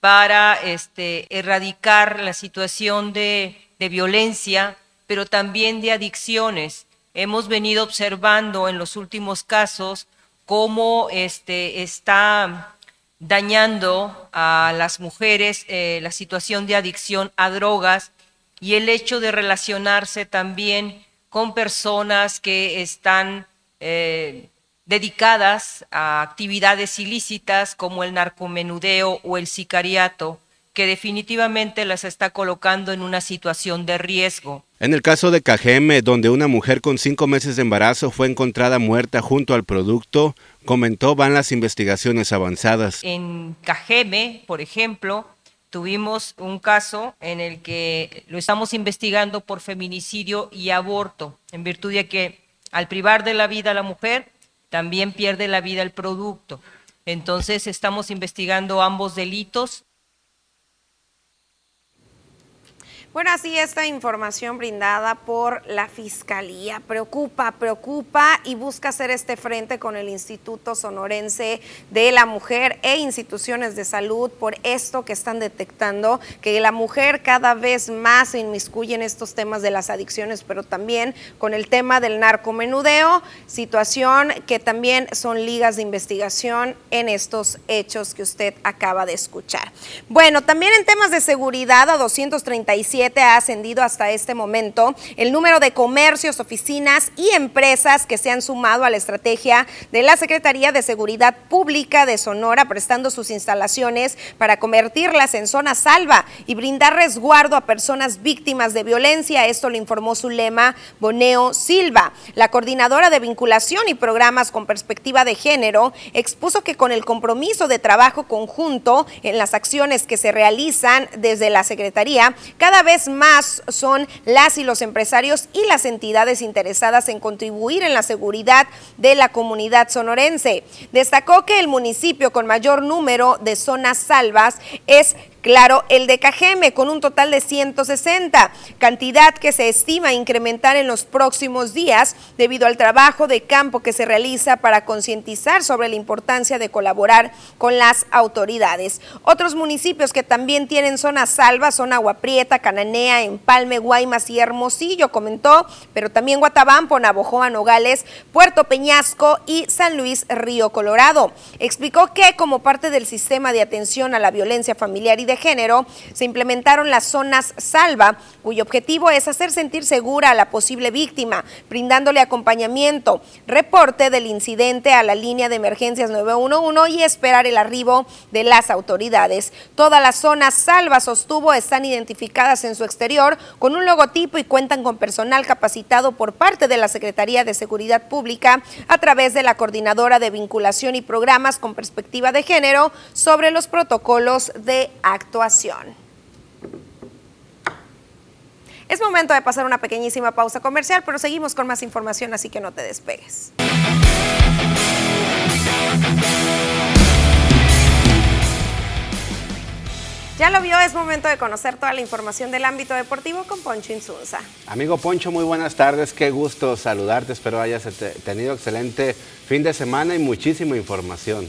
para este, erradicar la situación de, violencia, pero también de adicciones. Hemos venido observando en los últimos casos cómo este, está dañando a las mujeres eh, la situación de adicción a drogas y el hecho de relacionarse también con personas que están eh, dedicadas a actividades ilícitas como el narcomenudeo o el sicariato, que definitivamente las está colocando en una situación de riesgo. En el caso de Cajeme, donde una mujer con cinco meses de embarazo fue encontrada muerta junto al producto, comentó van las investigaciones avanzadas. En Cajeme, por ejemplo, tuvimos un caso en el que lo estamos investigando por feminicidio y aborto, en virtud de que al privar de la vida a la mujer, también pierde la vida el producto. Entonces estamos investigando ambos delitos Bueno, así esta información brindada por la Fiscalía preocupa, preocupa y busca hacer este frente con el Instituto Sonorense de la Mujer e instituciones de salud por esto que están detectando, que la mujer cada vez más se inmiscuye en estos temas de las adicciones, pero también con el tema del narcomenudeo, situación que también son ligas de investigación en estos hechos que usted acaba de escuchar. Bueno, también en temas de seguridad a 237 ha ascendido hasta este momento el número de comercios, oficinas y empresas que se han sumado a la estrategia de la Secretaría de Seguridad Pública de Sonora, prestando sus instalaciones para convertirlas en zona salva y brindar resguardo a personas víctimas de violencia. Esto lo informó Zulema Boneo Silva. La coordinadora de vinculación y programas con perspectiva de género expuso que con el compromiso de trabajo conjunto en las acciones que se realizan desde la Secretaría, cada vez más son las y los empresarios y las entidades interesadas en contribuir en la seguridad de la comunidad sonorense. Destacó que el municipio con mayor número de zonas salvas es Claro, el de Cajeme con un total de 160, cantidad que se estima incrementar en los próximos días debido al trabajo de campo que se realiza para concientizar sobre la importancia de colaborar con las autoridades. Otros municipios que también tienen zonas salvas son Agua Prieta, Cananea, Empalme, Guaymas y Hermosillo, comentó, pero también Guatabampo, Navojoa, Nogales, Puerto Peñasco y San Luis Río Colorado. Explicó que como parte del sistema de atención a la violencia familiar y de género, se implementaron las zonas salva, cuyo objetivo es hacer sentir segura a la posible víctima, brindándole acompañamiento, reporte del incidente a la línea de emergencias 911 y esperar el arribo de las autoridades. Todas las zonas salva, sostuvo, están identificadas en su exterior con un logotipo y cuentan con personal capacitado por parte de la Secretaría de Seguridad Pública a través de la Coordinadora de Vinculación y Programas con Perspectiva de Género sobre los protocolos de acción actuación. Es momento de pasar una pequeñísima pausa comercial, pero seguimos con más información, así que no te despegues. Ya lo vio, es momento de conocer toda la información del ámbito deportivo con Poncho Insunza. Amigo Poncho, muy buenas tardes, qué gusto saludarte, espero hayas tenido excelente fin de semana y muchísima información.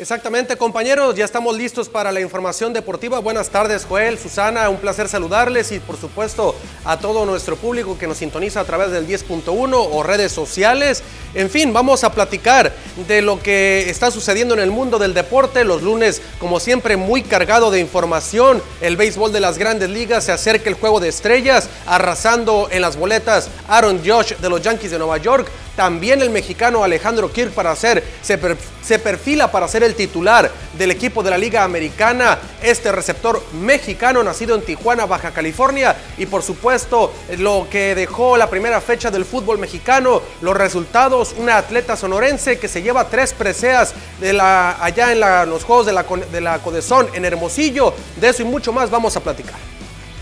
Exactamente, compañeros, ya estamos listos para la información deportiva. Buenas tardes, Joel, Susana, un placer saludarles y por supuesto a todo nuestro público que nos sintoniza a través del 10.1 o redes sociales. En fin, vamos a platicar de lo que está sucediendo en el mundo del deporte. Los lunes, como siempre, muy cargado de información. El béisbol de las grandes ligas se acerca el juego de estrellas, arrasando en las boletas Aaron Josh de los Yankees de Nueva York. También el mexicano Alejandro Kirk para ser, se, se perfila para ser el titular del equipo de la Liga Americana. Este receptor mexicano nacido en Tijuana, Baja California. Y por supuesto, lo que dejó la primera fecha del fútbol mexicano, los resultados, una atleta sonorense que se lleva tres preseas de la, allá en los Juegos de la, de la Codezón en Hermosillo. De eso y mucho más vamos a platicar.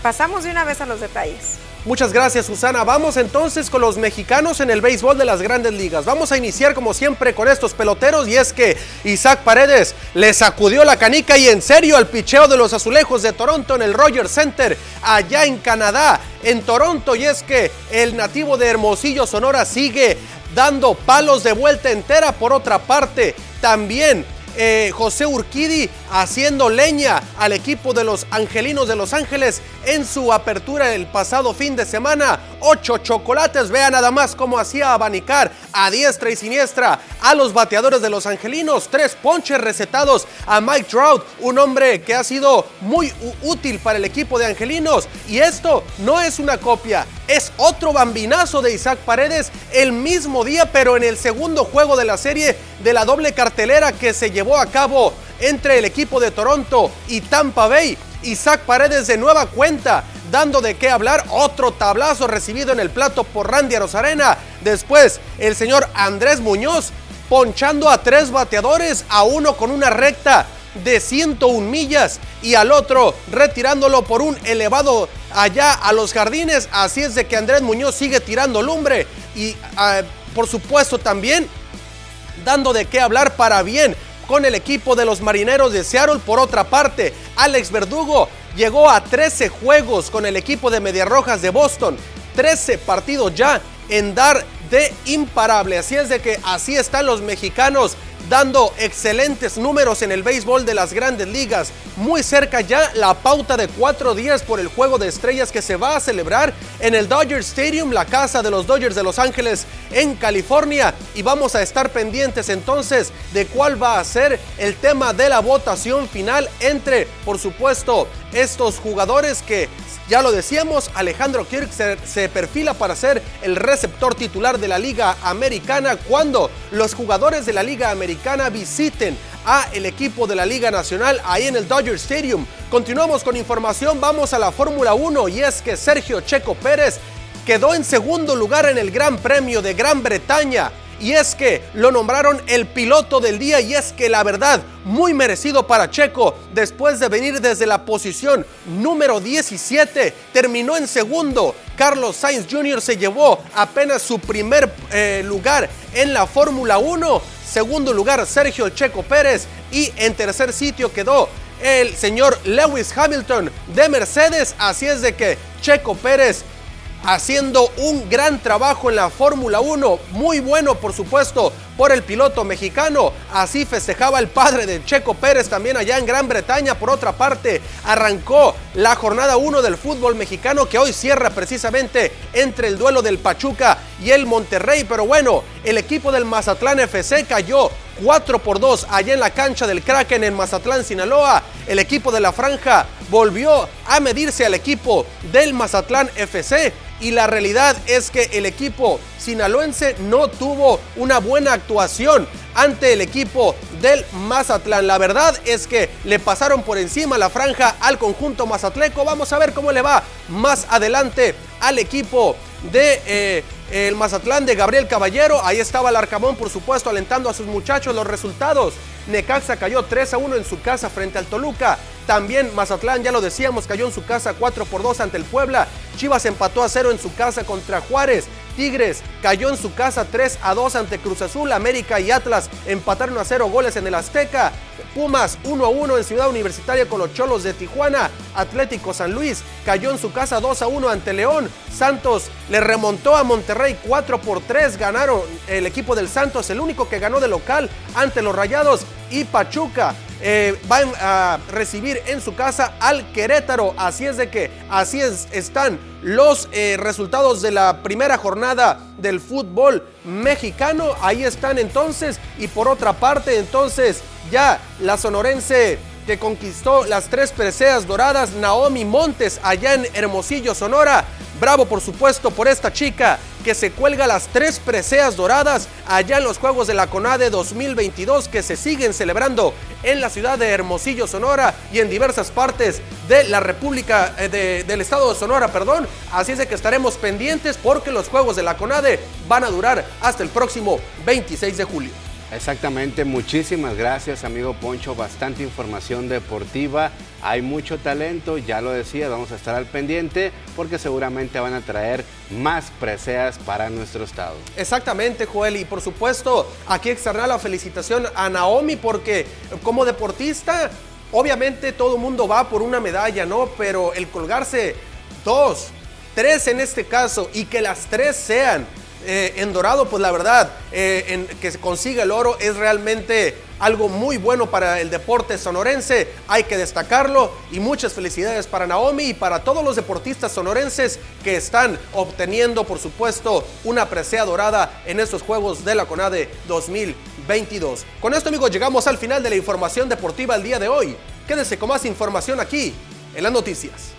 Pasamos de una vez a los detalles. Muchas gracias Susana. Vamos entonces con los mexicanos en el béisbol de las grandes ligas. Vamos a iniciar como siempre con estos peloteros y es que Isaac Paredes le sacudió la canica y en serio al picheo de los azulejos de Toronto en el Rogers Center allá en Canadá, en Toronto y es que el nativo de Hermosillo Sonora sigue dando palos de vuelta entera por otra parte. También eh, José Urquidi haciendo leña al equipo de los Angelinos de Los Ángeles en su apertura el pasado fin de semana. Ocho chocolates, vea nada más cómo hacía abanicar a diestra y siniestra a los bateadores de los Angelinos. Tres ponches recetados a Mike Trout, un hombre que ha sido muy útil para el equipo de Angelinos. Y esto no es una copia, es otro bambinazo de Isaac Paredes el mismo día, pero en el segundo juego de la serie de la doble cartelera que se llevó a cabo entre el equipo de Toronto y Tampa Bay. Isaac Paredes de nueva cuenta dando de qué hablar. Otro tablazo recibido en el plato por Randy Arozarena. Después, el señor Andrés Muñoz ponchando a tres bateadores, a uno con una recta de 101 millas y al otro retirándolo por un elevado allá a los jardines. Así es de que Andrés Muñoz sigue tirando lumbre y ah, por supuesto también dando de qué hablar para bien con el equipo de los Marineros de Seattle. Por otra parte, Alex Verdugo llegó a 13 juegos con el equipo de Medias Rojas de Boston. 13 partidos ya en dar de imparable. Así es de que así están los mexicanos dando excelentes números en el béisbol de las grandes ligas. Muy cerca ya la pauta de cuatro días por el juego de estrellas que se va a celebrar en el Dodger Stadium, la casa de los Dodgers de Los Ángeles en California. Y vamos a estar pendientes entonces de cuál va a ser el tema de la votación final entre, por supuesto, estos jugadores que ya lo decíamos, Alejandro Kirk se, perfila para ser el receptor titular de la Liga Americana cuando los jugadores de la Liga Americana visiten a el equipo de la Liga Nacional ahí en el Dodger Stadium. Continuamos con información, vamos a la Fórmula 1 y es que Sergio Checo Pérez quedó en segundo lugar en el Gran Premio de Gran Bretaña y es que lo nombraron el piloto del día y es que la verdad, muy merecido para Checo, después de venir desde la posición número 17, terminó en segundo. Carlos Sainz Jr. se llevó apenas su primer eh, lugar en la Fórmula 1. Segundo lugar, Sergio Checo Pérez. Y en tercer sitio quedó el señor Lewis Hamilton de Mercedes. Así es de que Checo Pérez haciendo un gran trabajo en la Fórmula 1, muy bueno por supuesto por el piloto mexicano. Así festejaba el padre de Checo Pérez también allá en Gran Bretaña. Por otra parte, arrancó la jornada 1 del fútbol mexicano que hoy cierra precisamente entre el duelo del Pachuca y el Monterrey. Pero bueno, el equipo del Mazatlán FC cayó 4 por 2 allá en la cancha del Kraken en Mazatlán, Sinaloa. El equipo de la franja volvió a medirse al equipo del Mazatlán FC y la realidad es que el equipo sinaloense no tuvo una buena actuación ante el equipo del Mazatlán. La verdad es que le pasaron por encima la franja al conjunto mazatleco. Vamos a ver cómo le va más adelante al equipo de eh, el Mazatlán de Gabriel Caballero. Ahí estaba el Arcamón, por supuesto, alentando a sus muchachos los resultados. Necaxa cayó 3 a 1 en su casa frente al Toluca. También Mazatlán, ya lo decíamos, cayó en su casa 4 por 2 ante el Puebla. Chivas empató a 0 en su casa contra Juárez. Tigres cayó en su casa 3 a 2 ante Cruz Azul. América y Atlas empataron a 0 goles en el Azteca. Pumas 1 a 1 en Ciudad Universitaria con los Cholos de Tijuana. Atlético San Luis cayó en su casa 2 a 1 ante León. Santos le remontó a Monterrey 4 por 3. Ganaron el equipo del Santos, el único que ganó de local ante los Rayados. Y Pachuca eh, van a recibir en su casa al Querétaro. Así es de que así es, están los eh, resultados de la primera jornada del fútbol mexicano. Ahí están entonces. Y por otra parte, entonces ya la sonorense que conquistó las tres preseas doradas, Naomi Montes, allá en Hermosillo, Sonora. Bravo, por supuesto, por esta chica que se cuelga las tres preseas doradas allá en los Juegos de la CONADE 2022 que se siguen celebrando en la ciudad de Hermosillo, Sonora y en diversas partes de la República eh, del Estado de Sonora, perdón. Así es de que estaremos pendientes porque los Juegos de la CONADE van a durar hasta el próximo 26 de julio. Exactamente, muchísimas gracias amigo Poncho, bastante información deportiva, hay mucho talento, ya lo decía, vamos a estar al pendiente porque seguramente van a traer más preseas para nuestro estado. Exactamente, Joel, y por supuesto aquí externar la felicitación a Naomi porque como deportista, obviamente todo el mundo va por una medalla, ¿no? Pero el colgarse dos, tres en este caso y que las tres sean eh, en dorado, pues la verdad, eh, en, que se consiga el oro es realmente algo muy bueno para el deporte sonorense, hay que destacarlo y muchas felicidades para Naomi y para todos los deportistas sonorenses que están obteniendo, por supuesto, una presea dorada en estos Juegos de la CONADE 2022. Con esto, amigos, llegamos al final de la información deportiva el día de hoy. Quédense con más información aquí en las noticias.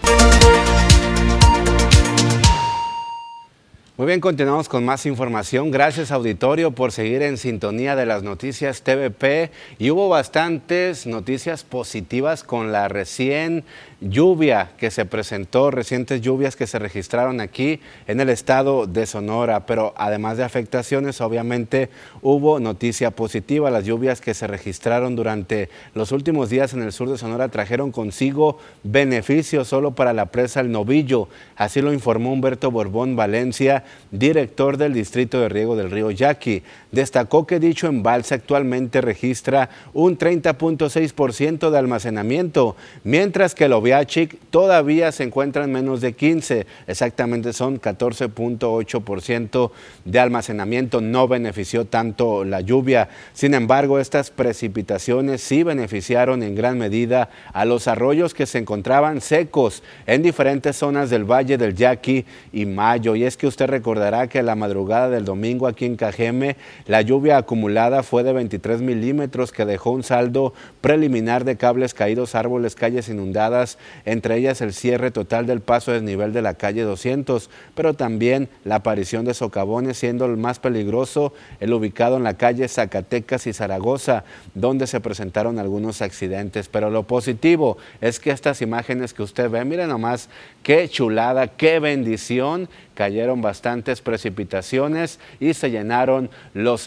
Muy bien, continuamos con más información. Gracias auditorio por seguir en sintonía de las noticias TVP y hubo bastantes noticias positivas con la recién lluvia que se presentó, recientes lluvias que se registraron aquí en el estado de Sonora, pero además de afectaciones, obviamente hubo noticia positiva. Las lluvias que se registraron durante los últimos días en el sur de Sonora trajeron consigo beneficios solo para la presa El Novillo. Así lo informó Humberto Borbón Valencia, director del Distrito de Riego del Río Yaqui. Destacó que dicho embalse actualmente registra un 30.6% de almacenamiento, mientras que el Oviachic todavía se encuentra en menos de 15, exactamente son 14.8% de almacenamiento. No benefició tanto la lluvia. Sin embargo, estas precipitaciones sí beneficiaron en gran medida a los arroyos que se encontraban secos en diferentes zonas del Valle del Yaqui y Mayo. Y es que usted recordará que la madrugada del domingo aquí en Cajeme, la lluvia acumulada fue de 23 milímetros que dejó un saldo preliminar de cables caídos, árboles, calles inundadas, entre ellas el cierre total del paso de nivel de la calle 200, pero también la aparición de socavones, siendo el más peligroso el ubicado en la calle Zacatecas y Zaragoza, donde se presentaron algunos accidentes. Pero lo positivo es que estas imágenes que usted ve, miren nomás qué chulada, qué bendición cayeron bastantes precipitaciones y se llenaron los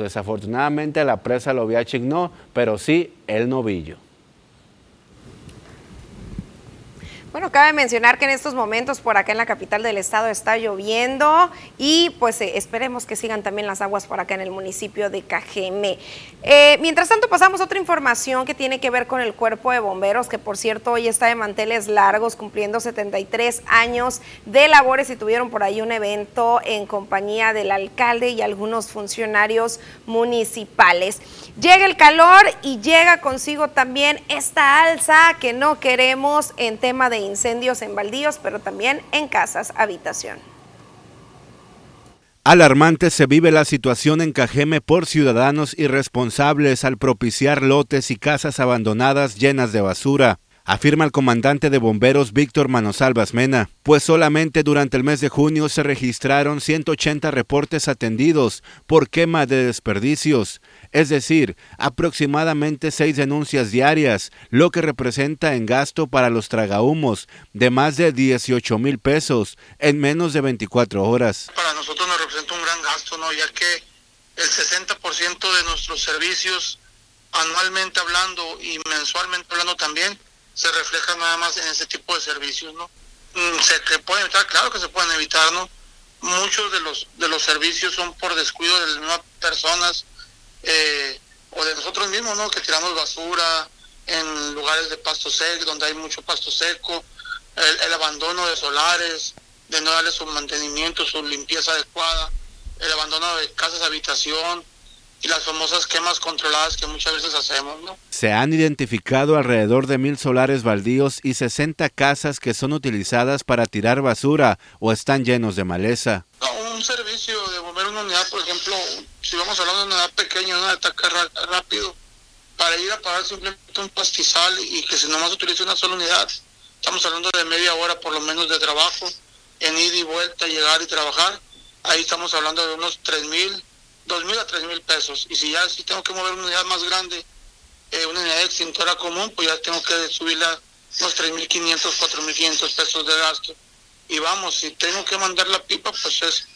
Desafortunadamente la presa lo había no, pero sí el novillo. Bueno, cabe mencionar que en estos momentos por acá en la capital del estado está lloviendo y pues eh, esperemos que sigan también las aguas por acá en el municipio de Cajeme. Eh, mientras tanto pasamos otra información que tiene que ver con el cuerpo de bomberos, que por cierto hoy está de manteles largos cumpliendo 73 años de labores y tuvieron por ahí un evento en compañía del alcalde y algunos funcionarios municipales. Llega el calor y llega consigo también esta alza que no queremos en tema de incendios en baldíos, pero también en casas habitación. Alarmante se vive la situación en Cajeme por ciudadanos irresponsables al propiciar lotes y casas abandonadas llenas de basura afirma el comandante de bomberos Víctor Manosalvas Mena, pues solamente durante el mes de junio se registraron 180 reportes atendidos por quema de desperdicios, es decir, aproximadamente seis denuncias diarias, lo que representa en gasto para los tragahumos de más de 18 mil pesos en menos de 24 horas. Para nosotros nos representa un gran gasto, ¿no? ya que el 60% de nuestros servicios anualmente hablando y mensualmente hablando también se refleja nada más en ese tipo de servicios, ¿no? Mm, se que pueden evitar, claro que se pueden evitar, ¿no? Muchos de los de los servicios son por descuido de las mismas personas eh, o de nosotros mismos, ¿no? Que tiramos basura en lugares de pasto seco, donde hay mucho pasto seco, el, el abandono de solares, de no darle su mantenimiento, su limpieza adecuada, el abandono de casas habitación, y las famosas quemas controladas que muchas veces hacemos, ¿no? Se han identificado alrededor de mil solares baldíos y 60 casas que son utilizadas para tirar basura o están llenos de maleza. un servicio de mover una unidad, por ejemplo, si vamos hablando de una unidad pequeña, una ataque rápido, para ir a pagar simplemente un pastizal y que si nomás utilice una sola unidad, estamos hablando de media hora por lo menos de trabajo, en ida y vuelta, llegar y trabajar, ahí estamos hablando de unos tres mil dos mil a tres mil pesos. Y si ya si tengo que mover una unidad más grande, eh, una unidad extintora común, pues ya tengo que subirla unos tres mil quinientos, cuatro mil quinientos pesos de gasto. Y vamos, si tengo que mandar la pipa, pues es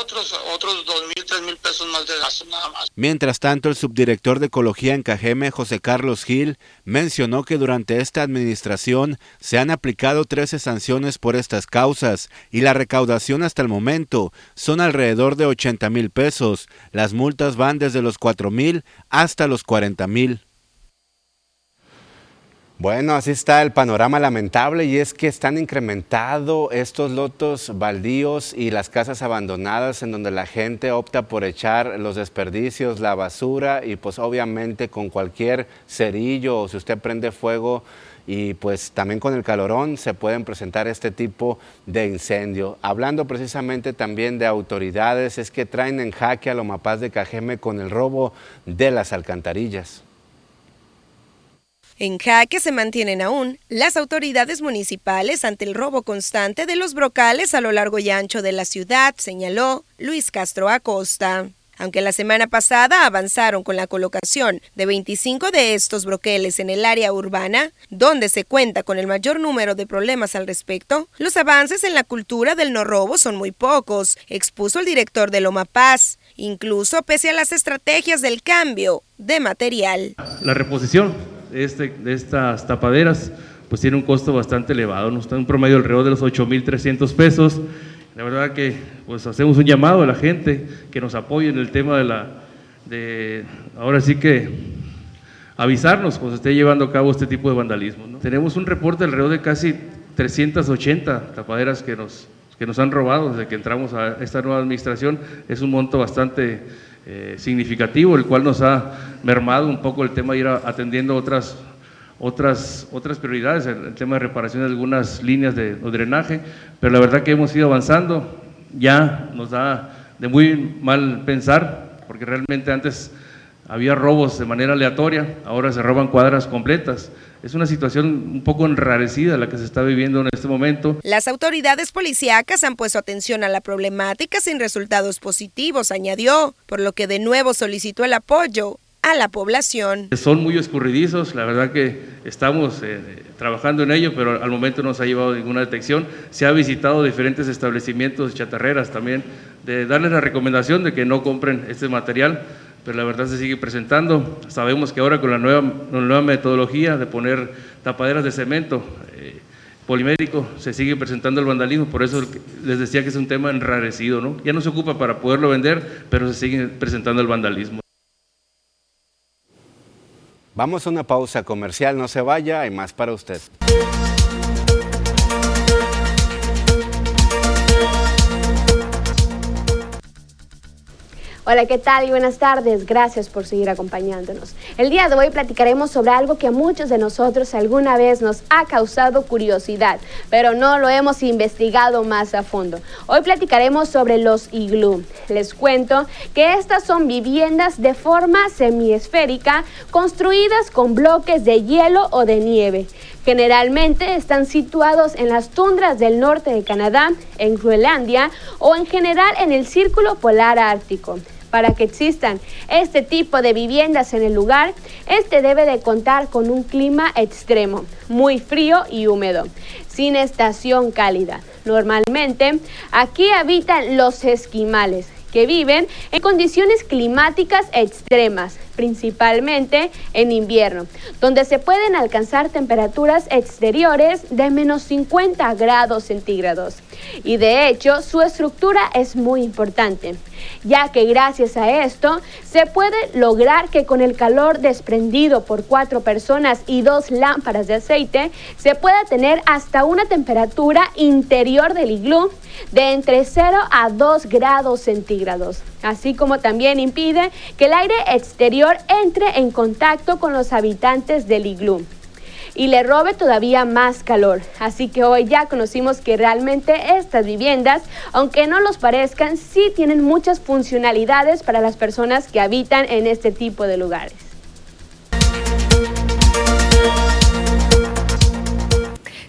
otros, otros dos mil, tres mil pesos más de gasto nada más. Mientras tanto, el subdirector de Ecología en Cajeme, José Carlos Gil, mencionó que durante esta administración se han aplicado 13 sanciones por estas causas y la recaudación hasta el momento son alrededor de 80 mil pesos. Las multas van desde los 4 mil hasta los 40 mil. Bueno, así está el panorama lamentable y es que están incrementando estos lotos baldíos y las casas abandonadas en donde la gente opta por echar los desperdicios, la basura y pues obviamente con cualquier cerillo o si usted prende fuego y pues también con el calorón se pueden presentar este tipo de incendio. Hablando precisamente también de autoridades, es que traen en jaque a Lomapaz de Cajeme con el robo de las alcantarillas. En jaque se mantienen aún las autoridades municipales ante el robo constante de los brocales a lo largo y ancho de la ciudad, señaló Luis Castro Acosta. Aunque la semana pasada avanzaron con la colocación de 25 de estos broqueles en el área urbana, donde se cuenta con el mayor número de problemas al respecto, los avances en la cultura del no robo son muy pocos, expuso el director de Loma Paz, incluso pese a las estrategias del cambio de material. La reposición de, este, de estas tapaderas pues tiene un costo bastante elevado, ¿no? está en un promedio alrededor de los 8.300 pesos la verdad que pues hacemos un llamado a la gente que nos apoye en el tema de la, de, ahora sí que avisarnos cuando se esté llevando a cabo este tipo de vandalismo. Tenemos un reporte alrededor de casi 380 tapaderas que nos, que nos han robado desde que entramos a esta nueva administración. Es un monto bastante eh, significativo, el cual nos ha mermado un poco el tema de ir atendiendo otras otras, otras prioridades, el, tema de reparación de algunas líneas de, drenaje, pero la verdad que hemos ido avanzando, ya nos da de muy mal pensar, porque realmente antes había robos de manera aleatoria, ahora se roban cuadras completas. Es una situación un poco enrarecida la que se está viviendo en este momento. Las autoridades policíacas han puesto atención a la problemática sin resultados positivos, añadió, por lo que de nuevo solicitó el apoyo a la población. Son muy escurridizos, la verdad que estamos eh, trabajando en ello, pero al momento no se ha llevado ninguna detección. Se ha visitado diferentes establecimientos chatarreras también, de darles la recomendación de que no compren este material, pero la verdad se sigue presentando. Sabemos que ahora con la nueva, metodología de poner tapaderas de cemento, eh, polimérico, se sigue presentando el vandalismo, por eso les decía que es un tema enrarecido, ¿no? Ya no se ocupa para poderlo vender, pero se sigue presentando el vandalismo. Vamos a una pausa comercial, no se vaya, hay más para usted. Hola, ¿qué tal? Y buenas tardes. Gracias por seguir acompañándonos. El día de hoy platicaremos sobre algo que a muchos de nosotros alguna vez nos ha causado curiosidad, pero no lo hemos investigado más a fondo. Hoy platicaremos sobre los iglú. Les cuento que estas son viviendas de forma semiesférica construidas con bloques de hielo o de nieve. Generalmente están situados en las tundras del norte de Canadá, en Groenlandia o en general en el círculo polar ártico. Para que existan este tipo de viviendas en el lugar, este debe de contar con un clima extremo, muy frío y húmedo, sin estación cálida. Normalmente aquí habitan los esquimales, que viven en condiciones climáticas extremas, principalmente en invierno, donde se pueden alcanzar temperaturas exteriores de menos 50 grados centígrados. Y de hecho, su estructura es muy importante, ya que gracias a esto se puede lograr que con el calor desprendido por cuatro personas y dos lámparas de aceite, se pueda tener hasta una temperatura interior del iglú de entre 0 a 2 grados centígrados, así como también impide que el aire exterior entre en contacto con los habitantes del iglú y le robe todavía más calor. Así que hoy ya conocimos que realmente estas viviendas, aunque no los parezcan, sí tienen muchas funcionalidades para las personas que habitan en este tipo de lugares.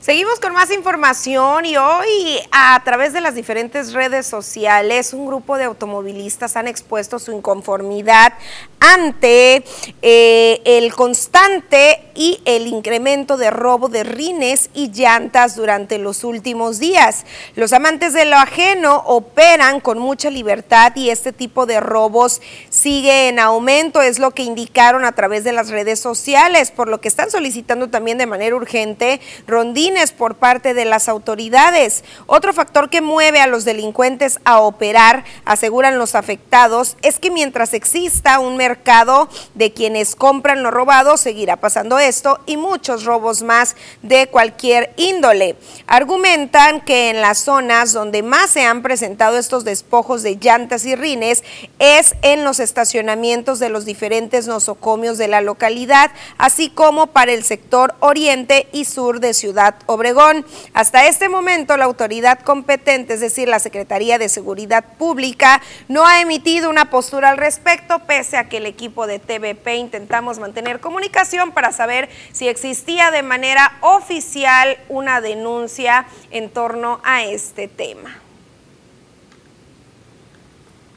Seguimos con más información y hoy a través de las diferentes redes sociales un grupo de automovilistas han expuesto su inconformidad ante eh, el constante y el incremento de robo de rines y llantas durante los últimos días. Los amantes de lo ajeno operan con mucha libertad y este tipo de robos sigue en aumento, es lo que indicaron a través de las redes sociales, por lo que están solicitando también de manera urgente rondines por parte de las autoridades. Otro factor que mueve a los delincuentes a operar, aseguran los afectados, es que mientras exista un mercado de quienes compran lo robado, seguirá pasando esto y muchos robos más de cualquier índole. Argumentan que en las zonas donde más se han presentado estos despojos de llantas y rines es en los estacionamientos de los diferentes nosocomios de la localidad, así como para el sector oriente y sur de Ciudad Obregón. Hasta este momento, la autoridad competente, es decir, la Secretaría de Seguridad Pública, no ha emitido una postura al respecto, pese a que el equipo de TVP intentamos mantener comunicación para saber si existía de manera oficial una denuncia en torno a este tema.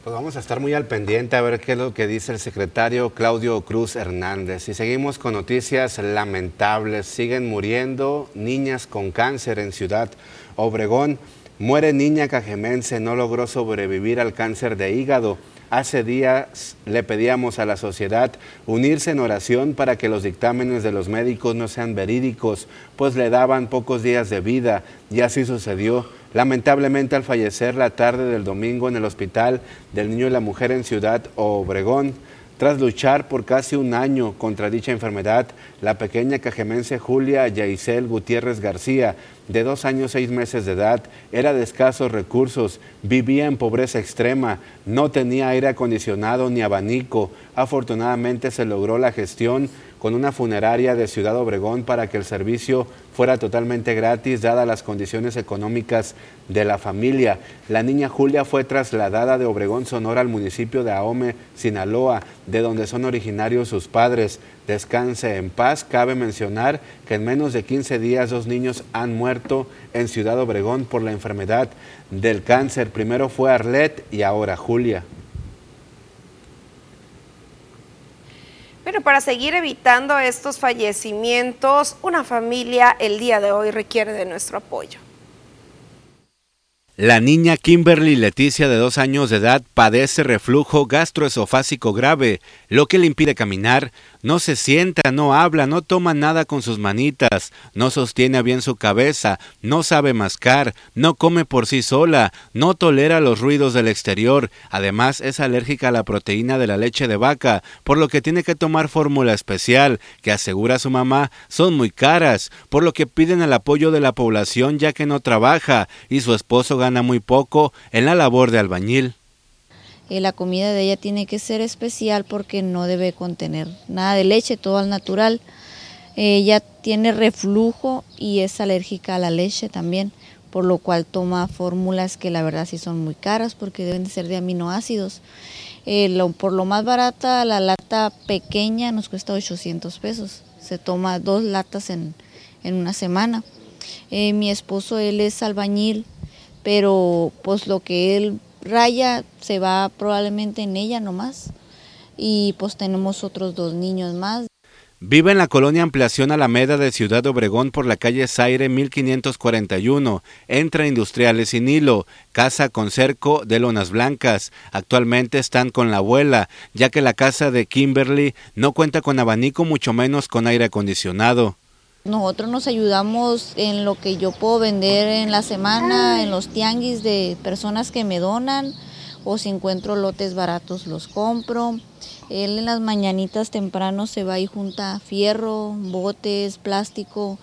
Pues vamos a estar muy al pendiente a ver qué es lo que dice el secretario Claudio Cruz Hernández. Y seguimos con noticias lamentables. Siguen muriendo niñas con cáncer en Ciudad Obregón. Muere niña cajemense, no logró sobrevivir al cáncer de hígado. Hace días le pedíamos a la sociedad unirse en oración para que los dictámenes de los médicos no sean verídicos, pues le daban pocos días de vida y así sucedió. Lamentablemente al fallecer la tarde del domingo en el hospital del niño y la mujer en Ciudad Obregón, tras luchar por casi un año contra dicha enfermedad, la pequeña cajemense Julia Yaisel Gutiérrez García, de dos años seis meses de edad, era de escasos recursos, vivía en pobreza extrema, no tenía aire acondicionado ni abanico. Afortunadamente se logró la gestión con una funeraria de Ciudad Obregón para que el servicio fuera totalmente gratis, dadas las condiciones económicas de la familia. La niña Julia fue trasladada de Obregón, Sonora, al municipio de Ahome, Sinaloa, de donde son originarios sus padres. Descanse en paz. Cabe mencionar que en menos de 15 días dos niños han muerto en Ciudad Obregón por la enfermedad del cáncer. Primero fue Arlet y ahora Julia. Pero para seguir evitando estos fallecimientos, una familia el día de hoy requiere de nuestro apoyo. La niña Kimberly Leticia de dos años de edad padece reflujo gastroesofásico grave, lo que le impide caminar, no se sienta, no habla, no toma nada con sus manitas, no sostiene bien su cabeza, no sabe mascar, no come por sí sola, no tolera los ruidos del exterior, además es alérgica a la proteína de la leche de vaca, por lo que tiene que tomar fórmula especial, que asegura su mamá son muy caras, por lo que piden el apoyo de la población ya que no trabaja y su esposo gana muy poco en la labor de albañil. Eh, la comida de ella tiene que ser especial porque no debe contener nada de leche, todo al natural. ella tiene reflujo y es alérgica a la leche también, por lo cual toma fórmulas que la verdad sí son muy caras porque deben de ser de aminoácidos. Eh, por lo más barata, la lata pequeña nos cuesta 800 pesos. Se toma dos latas en, una semana. Eh, mi esposo, él es albañil, pero pues lo que él Raya se va probablemente en ella nomás y pues tenemos otros dos niños más. Vive en la colonia Ampliación Alameda de Ciudad Obregón por la calle Zaire 1541, entre Industriales y Nilo, casa con cerco de lonas blancas. Actualmente están con la abuela, ya que la casa de Kimberly no cuenta con abanico, mucho menos con aire acondicionado. Nosotros nos ayudamos en lo que yo puedo vender en la semana, en los tianguis de personas que me donan, o si encuentro lotes baratos los compro. Él en las mañanitas temprano se va y junta fierro, botes, plástico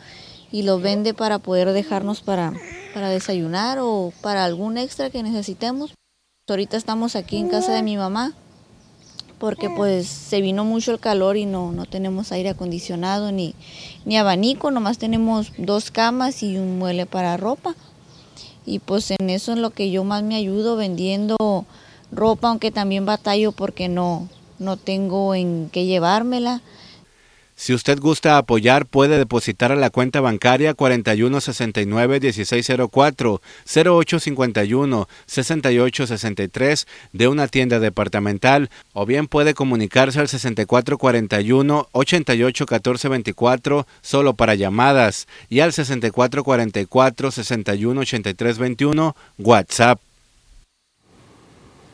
y lo vende para poder dejarnos para, para desayunar o para algún extra que necesitemos. Ahorita estamos aquí en casa de mi mamá porque pues se vino mucho el calor y no, no tenemos aire acondicionado ni, ni abanico, nomás tenemos dos camas y un mueble para ropa. Y pues en eso es lo que yo más me ayudo vendiendo ropa, aunque también batallo porque no, no tengo en qué llevármela. Si usted gusta apoyar, puede depositar a la cuenta bancaria 4169-1604, 0851-6863 de una tienda departamental o bien puede comunicarse al 6441-881424 solo para llamadas y al 6444-618321 WhatsApp.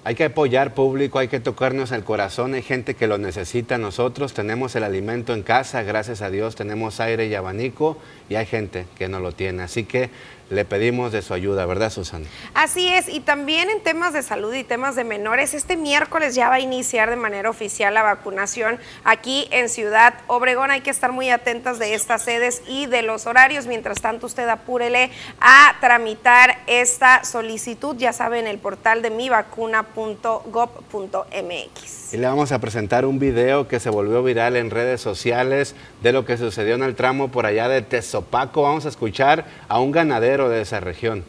Hay que apoyar público, hay que tocarnos el corazón, hay gente que lo necesita, nosotros tenemos el alimento en casa, gracias a Dios tenemos aire y abanico y hay gente que no lo tiene. Así que le pedimos de su ayuda, ¿verdad, Susana? Así es, y también en temas de salud y temas de menores, este miércoles ya va a iniciar de manera oficial la vacunación aquí en Ciudad Obregón. Hay que estar muy atentas de estas sedes y de los horarios. Mientras tanto, usted apúrele a tramitar esta solicitud, ya saben, el portal de mivacuna.com estado.gov.mx. Y le vamos a presentar un video que se volvió viral en redes sociales de lo que sucedió en el tramo por allá de Tezopaco. Vamos a escuchar a un ganadero de esa región.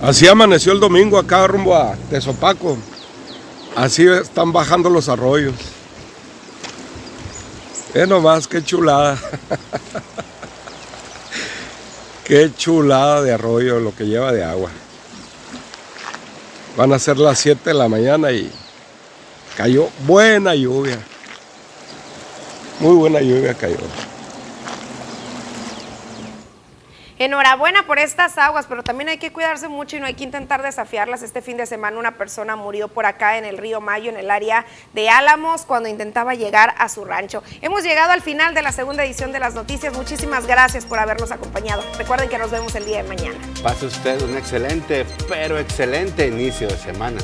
Así amaneció el domingo acá rumbo a Tezopaco. Así están bajando los arroyos. Es nomás, qué chulada. qué chulada de arroyo lo que lleva de agua. Van a ser las 7 de la mañana y cayó buena lluvia. Muy buena lluvia cayó. Enhorabuena por estas aguas, pero también hay que cuidarse mucho y no hay que intentar desafiarlas. Este fin de semana una persona murió por acá en el río Mayo, en el área de Álamos, cuando intentaba llegar a su rancho. Hemos llegado al final de la segunda edición de las noticias. Muchísimas gracias por habernos acompañado. Recuerden que nos vemos el día de mañana. Pase usted un excelente, pero excelente inicio de semana.